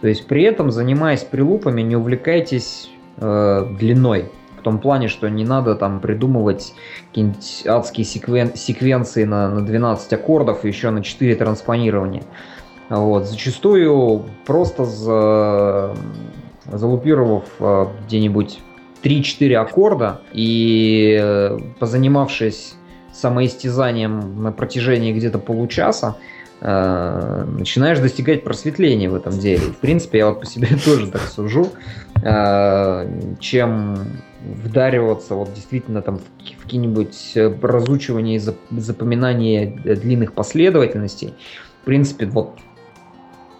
То есть при этом, занимаясь прилупами, не увлекайтесь э, длиной. В том плане, что не надо там придумывать какие-нибудь адские секвен... секвенции на, на 12 аккордов и еще на 4 транспонирования. Вот. Зачастую просто за... залупировав э, где-нибудь 3-4 аккорда и э, позанимавшись самоистязанием на протяжении где-то получаса, э, начинаешь достигать просветления в этом деле. В принципе, я вот по себе тоже так сужу, чем вдариваться вот действительно там в какие-нибудь разучивания и запоминания длинных последовательностей. В принципе, вот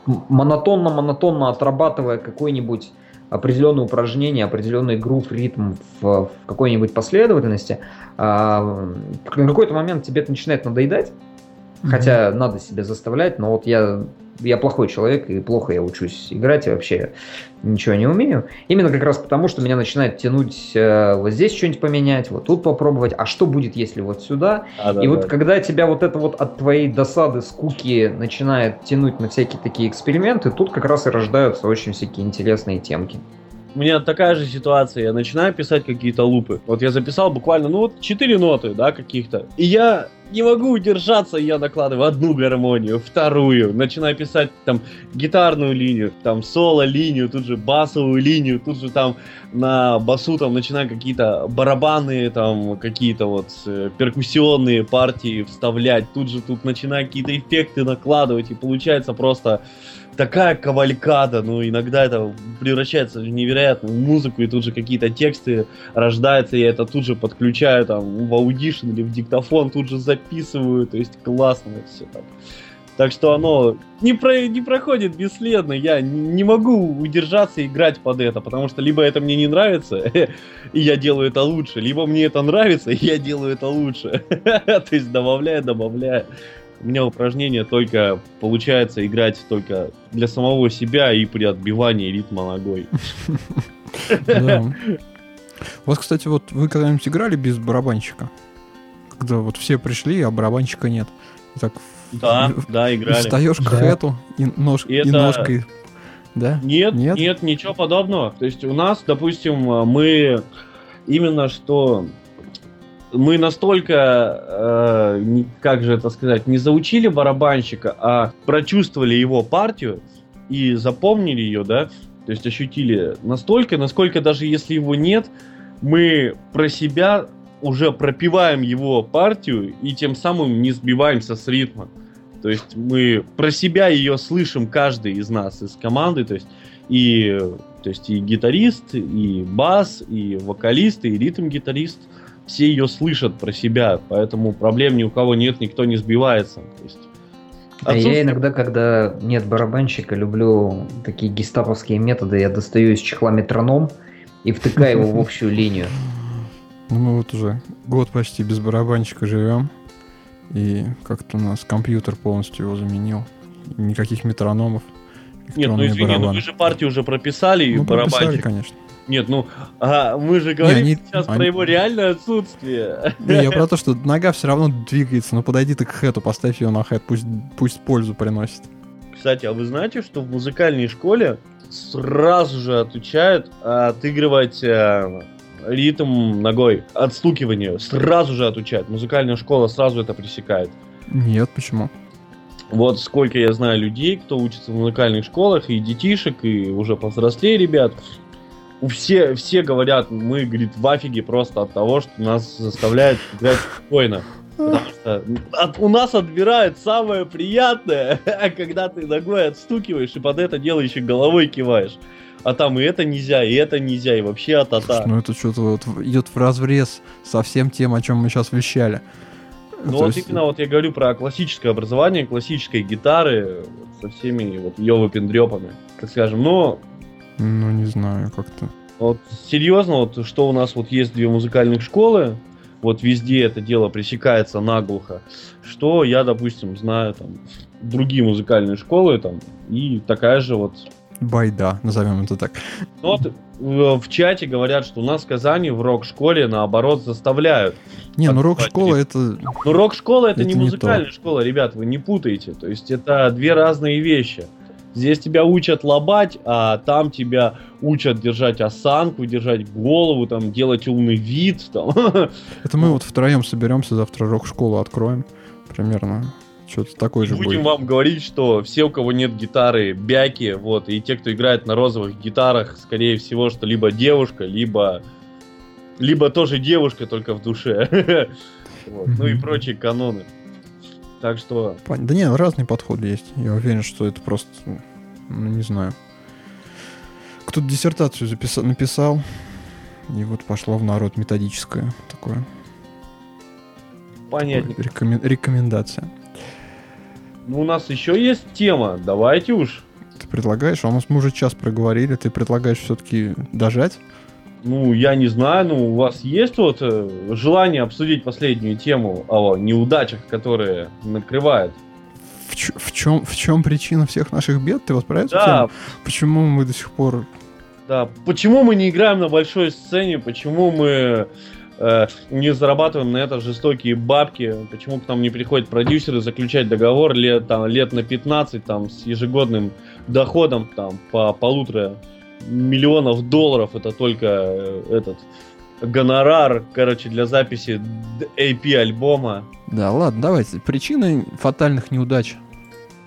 монотонно-монотонно отрабатывая какой-нибудь определенное упражнение, определенный групп, ритм в, в какой-нибудь последовательности, а, в какой-то момент тебе это начинает надоедать, mm-hmm. хотя надо себя заставлять, но вот я я плохой человек и плохо я учусь играть и вообще ничего не умею. Именно как раз потому, что меня начинает тянуть э, вот здесь что-нибудь поменять, вот тут попробовать, а что будет, если вот сюда. А, да, и да. вот когда тебя вот это вот от твоей досады, скуки начинает тянуть на всякие такие эксперименты, тут как раз и рождаются очень всякие интересные темки. У меня такая же ситуация, я начинаю писать какие-то лупы. Вот я записал буквально, ну вот, четыре ноты, да, каких-то. И я не могу удержаться, я накладываю одну гармонию, вторую, начинаю писать там гитарную линию, там соло-линию, тут же басовую линию, тут же там на басу там начинаю какие-то барабаны, там какие-то вот э, перкуссионные партии вставлять, тут же тут начинаю какие-то эффекты накладывать, и получается просто такая кавалькада, ну, иногда это превращается в невероятную музыку, и тут же какие-то тексты рождаются, я это тут же подключаю там в Audition или в диктофон, тут же записываю, то есть классно все так. Так что оно не, про, не проходит бесследно. Я не могу удержаться и играть под это, потому что либо это мне не нравится, и я делаю это лучше, либо мне это нравится, и я делаю это лучше. То есть добавляя, добавляя у меня упражнение только получается играть только для самого себя и при отбивании ритма ногой. У вас, кстати, вот вы когда-нибудь играли без барабанщика? Когда вот все пришли, а барабанщика нет. Так, да, да, играли. Встаешь к хэту и, нож, и, ножкой. Да? Нет, нет, нет, ничего подобного. То есть у нас, допустим, мы именно что мы настолько, э, как же это сказать, не заучили барабанщика, а прочувствовали его партию и запомнили ее, да, то есть ощутили настолько, насколько даже если его нет, мы про себя уже пропиваем его партию и тем самым не сбиваемся с ритма. То есть мы про себя ее слышим каждый из нас, из команды, то есть и, то есть и гитарист, и бас, и вокалист, и ритм-гитарист – все ее слышат про себя, поэтому проблем ни у кого нет, никто не сбивается. То есть, а я иногда, когда нет барабанщика, люблю такие гестаповские методы. Я достаю из чехла метроном и втыкаю его в общую линию. Ну, мы вот уже год почти без барабанщика живем. И как-то у нас компьютер полностью его заменил. никаких метрономов. Нет, ну извини, ну барабаны. вы же партию уже прописали и Ну, прописали, барабанщик. конечно. Нет, ну, а, мы же говорим они- сейчас про они- его реальное отсутствие. Не, я про то, что нога все равно двигается, но подойди ты к хэту, поставь ее на хэт, пусть, пусть пользу приносит. Кстати, а вы знаете, что в музыкальной школе сразу же отучают отыгрывать э, ритм ногой, отстукивание, сразу же отучают. Музыкальная школа сразу это пресекает. Нет, почему? Вот сколько я знаю людей, кто учится в музыкальных школах, и детишек, и уже повзрослее ребят. Все, все говорят, мы, говорит, в афиге просто от того, что нас заставляют играть спокойно. Потому что от- у нас отбирают самое приятное, когда ты ногой отстукиваешь и под это дело еще головой киваешь. А там и это нельзя, и это нельзя, и вообще Слушай, а-та-та. ну это что-то вот идет в разрез со всем тем, о чем мы сейчас вещали. Ну вот есть, именно вот я говорю про классическое образование, классической гитары со всеми вот ее выпендрепами, так скажем. Но Ну, не знаю, как-то. вот серьезно, вот что у нас вот есть две музыкальных школы, вот везде это дело пресекается наглухо, что я, допустим, знаю там другие музыкальные школы там и такая же вот Байда, назовем это так. Ну Вот э, в чате говорят, что у нас в Казани в рок-школе наоборот заставляют. Не, ну рок-школа это... Но рок-школа это, Это не не музыкальная школа, ребят, вы не путаете. То есть это две разные вещи. Здесь тебя учат лобать, а там тебя учат держать осанку, держать голову, там, делать умный вид. Там. Это мы вот втроем соберемся, завтра рок-школу откроем. Примерно. Что-то такое же Будем будет. вам говорить, что все, у кого нет гитары, бяки, вот, и те, кто играет на розовых гитарах, скорее всего, что либо девушка, либо, либо тоже девушка, только в душе. Вот, Ну и прочие каноны. Так что, Да не, разные подходы есть. Я уверен, что это просто... Ну, не знаю. Кто-то диссертацию записа- написал, и вот пошло в народ методическое такое. понятнее. Рекомен- рекомендация. Ну, у нас еще есть тема, давайте уж. Ты предлагаешь, а у нас мы уже час проговорили, ты предлагаешь все-таки дожать? Ну, я не знаю, ну, у вас есть вот э, желание обсудить последнюю тему о неудачах, которые накрывают? В, чё- в чем, в чем причина всех наших бед? Ты вот про эту Да, тему? Почему мы до сих пор... да. Почему мы не играем на большой сцене? Почему мы э, не зарабатываем на это жестокие бабки? Почему к нам не приходят продюсеры заключать договор лет, там, лет на 15 там, с ежегодным доходом там, по полутора миллионов долларов? Это только э, этот гонорар, короче, для записи AP альбома. Да, ладно, давайте. Причины фатальных неудач.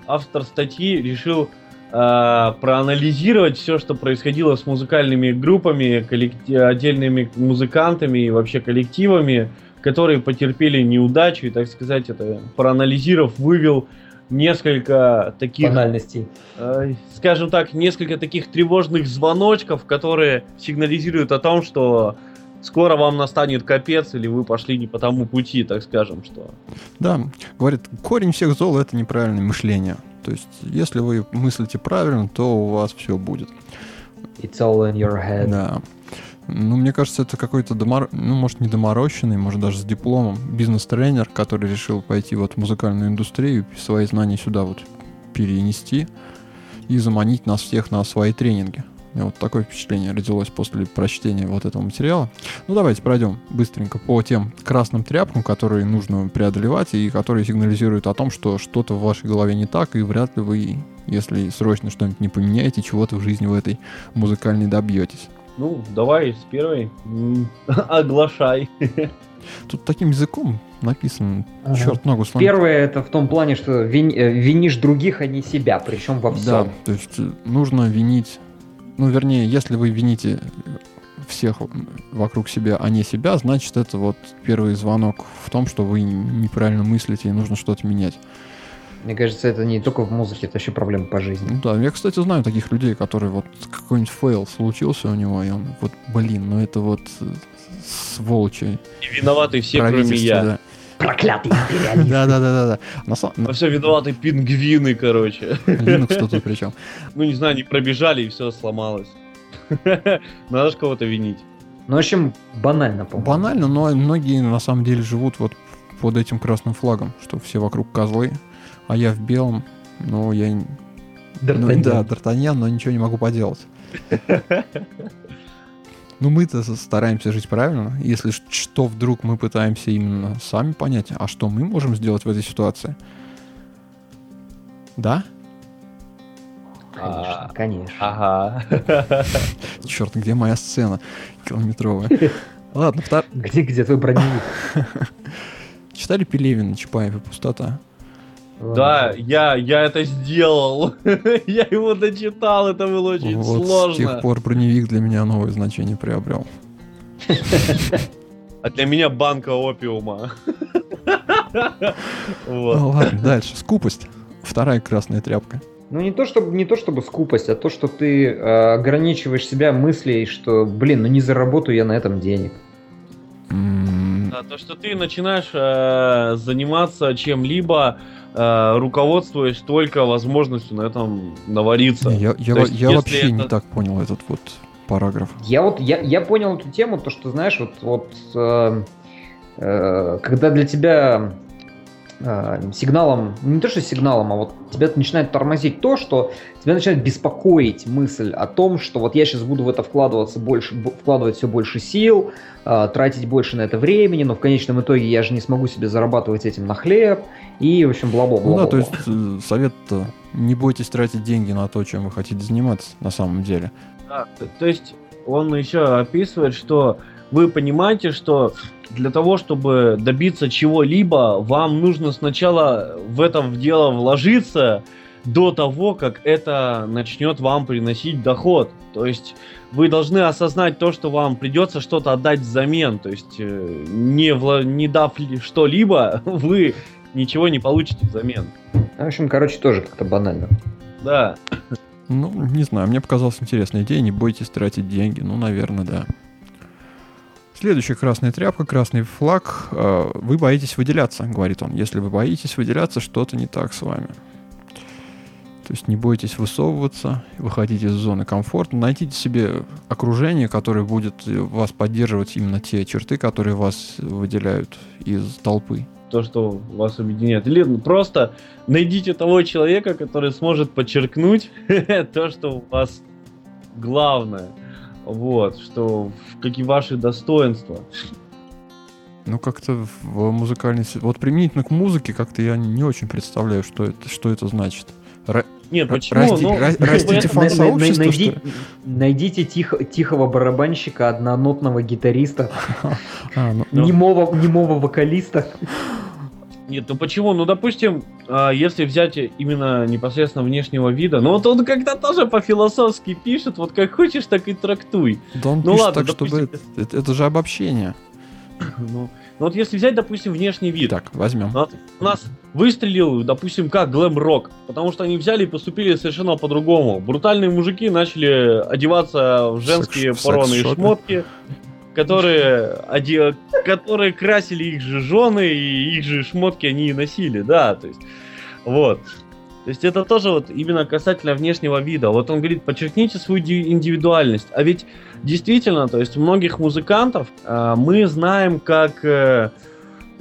автор статьи решил э, проанализировать все, что происходило с музыкальными группами, коллекти- отдельными музыкантами и вообще коллективами, которые потерпели неудачу, и, так сказать, это проанализировав, вывел несколько таких, Банальностей. э, скажем так, несколько таких тревожных звоночков, которые сигнализируют о том, что скоро вам настанет капец, или вы пошли не по тому пути, так скажем, что Да, говорит, корень всех зол это неправильное мышление. То есть, если вы мыслите правильно, то у вас все будет. It's all in your head. Да. Ну, мне кажется, это какой-то домор... ну, может, не доморощенный, может, даже с дипломом бизнес-тренер, который решил пойти вот в музыкальную индустрию и свои знания сюда вот перенести и заманить нас всех на свои тренинги. Меня вот такое впечатление родилось после прочтения вот этого материала. Ну, давайте пройдем быстренько по тем красным тряпкам, которые нужно преодолевать и которые сигнализируют о том, что что-то в вашей голове не так, и вряд ли вы, если срочно что-нибудь не поменяете, чего-то в жизни в этой музыкальной добьетесь. Ну, давай с первой. Оглашай. Тут таким языком написано, Ага. черт ногу сломит. Первое это в том плане, что вин- э, винишь других, а не себя, причем во Да, всем. то есть э, нужно винить, ну, вернее, если вы вините всех вокруг себя, а не себя, значит, это вот первый звонок в том, что вы неправильно мыслите и нужно что-то менять. Мне кажется, это не только в музыке, это вообще проблема по жизни. Ну да, я, кстати, знаю таких людей, которые вот какой-нибудь fail случился у него, и он вот, блин, ну это вот э, сволочи. И виноваты все, кроме я. да. Проклятый империализм. Да, да, да, да, да. На самом- Во все виноваты пингвины, короче. Linux тут причем. Ну, не знаю, они пробежали и все сломалось. Надо же кого-то винить. Ну, в общем, банально, по-моему. Банально, но многие на самом деле живут вот под этим красным флагом, что все вокруг козлы, а я в белом, Ну, я... Ну, да, Д'Артаньян, но ничего не могу поделать. Ну, мы-то стараемся жить правильно. Если что вдруг мы пытаемся именно сами понять, а что мы можем сделать в этой ситуации? Да? Конечно, конечно. Ага. Черт, где моя сцена километровая? Ладно, втор- Где, где твой броневик? читали Пелевина, Чапаев и Да, я, я это сделал. Я его дочитал, это было очень вот с сложно. тех пор броневик для меня новое значение приобрел. А для меня банка опиума. Вот. Ну ладно, дальше. Скупость. Вторая красная тряпка. Ну не то чтобы не то чтобы скупость, а то, что ты э, ограничиваешь себя мыслей, что, блин, ну не заработаю я на этом денег. Да, то, что ты начинаешь э, заниматься чем-либо, э, руководствуясь только возможностью на этом навариться. не, Я, я есть, я вообще не это- так понял этот вот параграф. Я вот я, я понял эту тему, то что знаешь, вот вот э, э, когда для тебя сигналом, ну, не то что сигналом, а вот тебя начинает тормозить то, что тебя начинает беспокоить мысль о том, что вот я сейчас буду в это вкладываться больше, вкладывать все больше сил, э, тратить больше на это времени, но в конечном итоге я же не смогу себе зарабатывать этим на хлеб и в общем бла бла Ну да, то есть э, совет-то не бойтесь тратить деньги на то, чем вы хотите заниматься на самом деле. Да, то есть он еще описывает, что вы понимаете, что для того, чтобы добиться чего-либо, вам нужно сначала в это в дело вложиться до того, как это начнет вам приносить доход. То есть вы должны осознать то, что вам придется что-то отдать взамен. То есть э, не, вла- не дав ли- что-либо, вы ничего не получите взамен. В общем, короче, тоже как-то банально. Да. Ну, не знаю, мне показалась интересная идея, не бойтесь тратить деньги. Ну, наверное, да. Следующая красная тряпка, красный флаг. Э, Вы боитесь выделяться, говорит он. Если вы боитесь выделяться, что-то не так с вами. То есть не бойтесь высовываться, выходить из зоны комфорта, найдите себе окружение, которое будет вас поддерживать именно те черты, которые вас выделяют из толпы. то, что вас объединяет. Или просто найдите того человека, который сможет подчеркнуть то, что у вас главное. Вот, что какие ваши достоинства. Ну, как-то в музыкальной... Вот применительно к музыке как-то я не очень представляю, что это, что это значит. Р- почему? расти- Ну, ра- ну, растите фан- Фан-сообщество, найди- что ли? найдите тихо- тихого барабанщика, однонотного гитариста, А, ну, Ну. немого, немого вокалиста. Нет, ну почему? Ну, допустим, а, если взять именно непосредственно внешнего вида, ну вот он как-то тоже по-философски пишет, вот как хочешь, так и трактуй. да он ну пишет ладно, так, чтобы... допустим, Это, это- это же обобщение. Ну, ну вот если взять, допустим, внешний вид. Так, возьмем. Вот у нас выстрелил, допустим, как глэм-рок, потому что они взяли и поступили совершенно по-другому. Брутальные мужики начали одеваться в женские Секс- порванные секс-шопе. шмотки, которые, оде- которые красили их же жены, и их же шмотки они и носили, да, то есть, вот. То есть это тоже вот именно касательно внешнего вида. Вот он говорит, подчеркните свою ди- индивидуальность. А ведь действительно, то есть многих музыкантов э, мы знаем как э,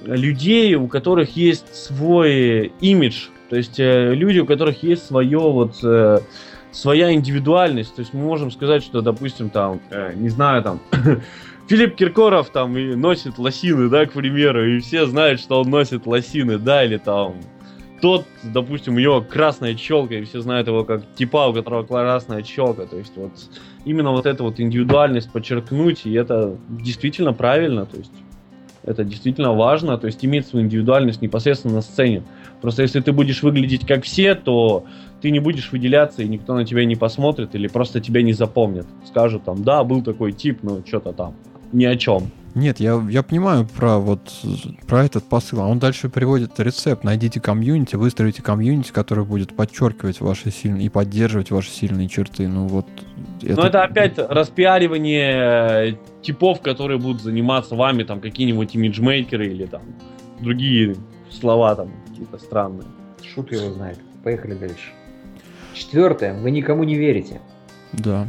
людей, у которых есть свой имидж, то есть э, люди, у которых есть свое вот э, своя индивидуальность. То есть мы можем сказать, что, допустим, там, э, не знаю, там Филипп Киркоров там и носит лосины, да, к примеру, и все знают, что он носит лосины, да, или там тот, допустим, у него красная челка, и все знают его как типа, у которого красная челка. То есть вот именно вот эту вот индивидуальность подчеркнуть, и это действительно правильно, то есть это действительно важно, то есть иметь свою индивидуальность непосредственно на сцене. Просто если ты будешь выглядеть как все, то ты не будешь выделяться, и никто на тебя не посмотрит, или просто тебя не запомнит. Скажут там, да, был такой тип, но что-то там, ни о чем. Нет, я, я понимаю про вот про этот посыл. А он дальше приводит рецепт. Найдите комьюнити, выстроите комьюнити, которое будет подчеркивать ваши сильные и поддерживать ваши сильные черты. Ну вот. Но это опять распиаривание э, типов, которые будут заниматься вами, там какие-нибудь имиджмейкеры или там другие слова там какие-то странные. Шут его знает. Поехали дальше. Четвертое. Вы никому не верите. Да.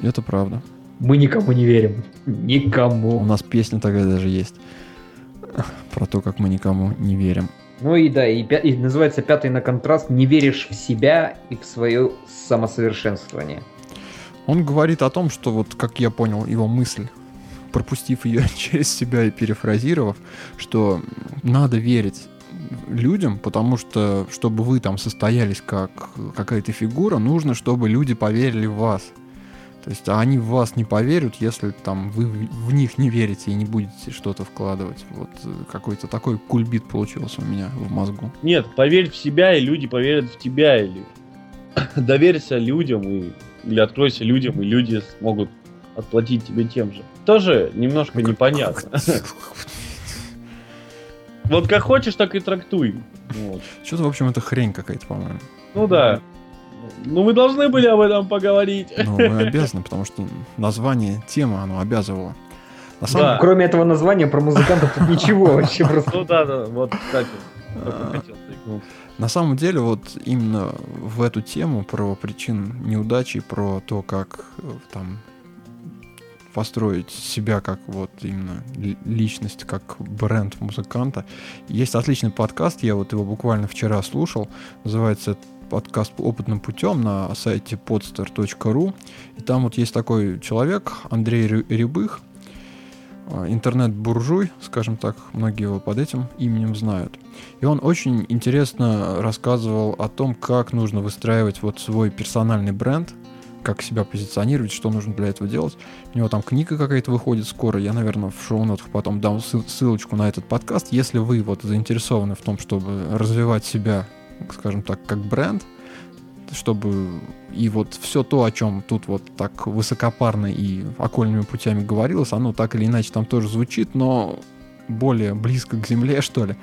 Это правда. Мы никому не верим. У Никому. нас песня такая даже есть. Про то, как мы никому не верим. Ну и да, и, пя- и называется пятый на контраст «Не веришь в себя и в свое самосовершенствование». Он говорит о том, что вот, как я понял его мысль, пропустив ее через себя и перефразировав, что надо верить людям, потому что, чтобы вы там состоялись как какая-то фигура, нужно, чтобы люди поверили в вас. То есть а они в вас не поверят, если там вы в них не верите и не будете что-то вкладывать. Вот э, какой-то такой кульбит получился у меня в мозгу. Нет, поверь в себя, и люди поверят в тебя, или доверься людям, и... или откройся людям, и люди смогут отплатить тебе тем же. Тоже немножко непонятно. Вот как хочешь, так и трактуй. Вот. Что-то, в общем, это хрень какая-то, по-моему. Ну да. Ну мы должны были об этом поговорить. Ну, мы обязаны, потому что название, тема, оно обязывало. На самом... да. Кроме этого названия про музыкантов тут ничего вообще просто. Ну да, да, вот, кстати. На самом деле, вот именно в эту тему про причин неудачи, про то, как э, там построить себя как вот именно личность, как бренд музыканта. Есть отличный подкаст, я вот его буквально вчера слушал, называется подкаст опытным путем на сайте podster.ru. И там вот есть такой человек, Андрей Рябых, а, интернет-буржуй, скажем так, многие его под этим именем знают. И он очень интересно рассказывал о том, как нужно выстраивать вот свой персональный бренд – как себя позиционировать, что нужно для этого делать. У него там книга какая-то выходит скоро. Я, наверное, в шоу-нотах потом дам ссылочку на этот подкаст. Если вы вот заинтересованы в том, чтобы развивать себя, скажем так, как бренд, чтобы и вот все то, о чем тут вот так высокопарно и окольными путями говорилось, оно так или иначе там тоже звучит, но более близко к земле, что ли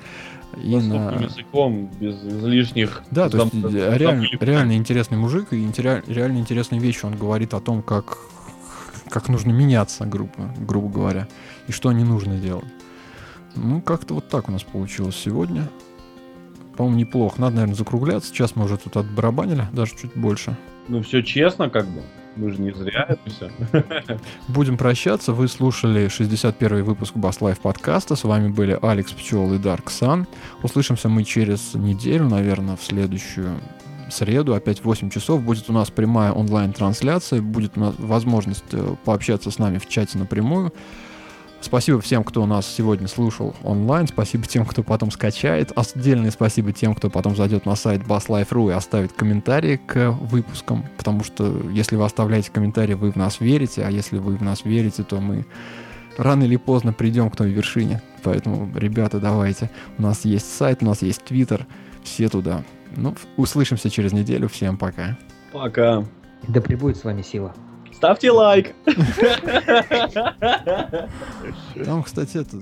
и на... языком, без излишних... Да, то есть э, реально, реально интересный мужик, и реально интересные вещи он говорит о том, как, как нужно меняться, грубо, грубо говоря, и что не нужно делать. Ну, как-то вот так у нас получилось сегодня. По-моему, неплохо. Надо, наверное, закругляться. Сейчас мы уже тут отбарабанили, даже чуть больше. Ну, все честно, как бы. Мы же не зря это все. Будем прощаться. Вы слушали 61 выпуск Bass Life подкаста. С вами были Алекс Пчел и Дарк Сан. Услышимся мы через неделю, наверное, в следующую среду, опять в 8 часов. Будет у нас прямая онлайн-трансляция. Будет у нас возможность э, пообщаться с нами в чате напрямую. Спасибо всем, кто нас сегодня слушал онлайн. Спасибо тем, кто потом скачает. Отдельное спасибо тем, кто потом зайдет на сайт basslife.ru и оставит комментарии к выпускам. Потому что если вы оставляете комментарии, вы в нас верите. А если вы в нас верите, то мы рано или поздно придем к той вершине. Поэтому, ребята, давайте. У нас есть сайт, у нас есть твиттер. Все туда. Ну, услышимся через неделю. Всем пока. Пока. Да пребудет с вами сила. Ставьте лайк. Там, кстати, это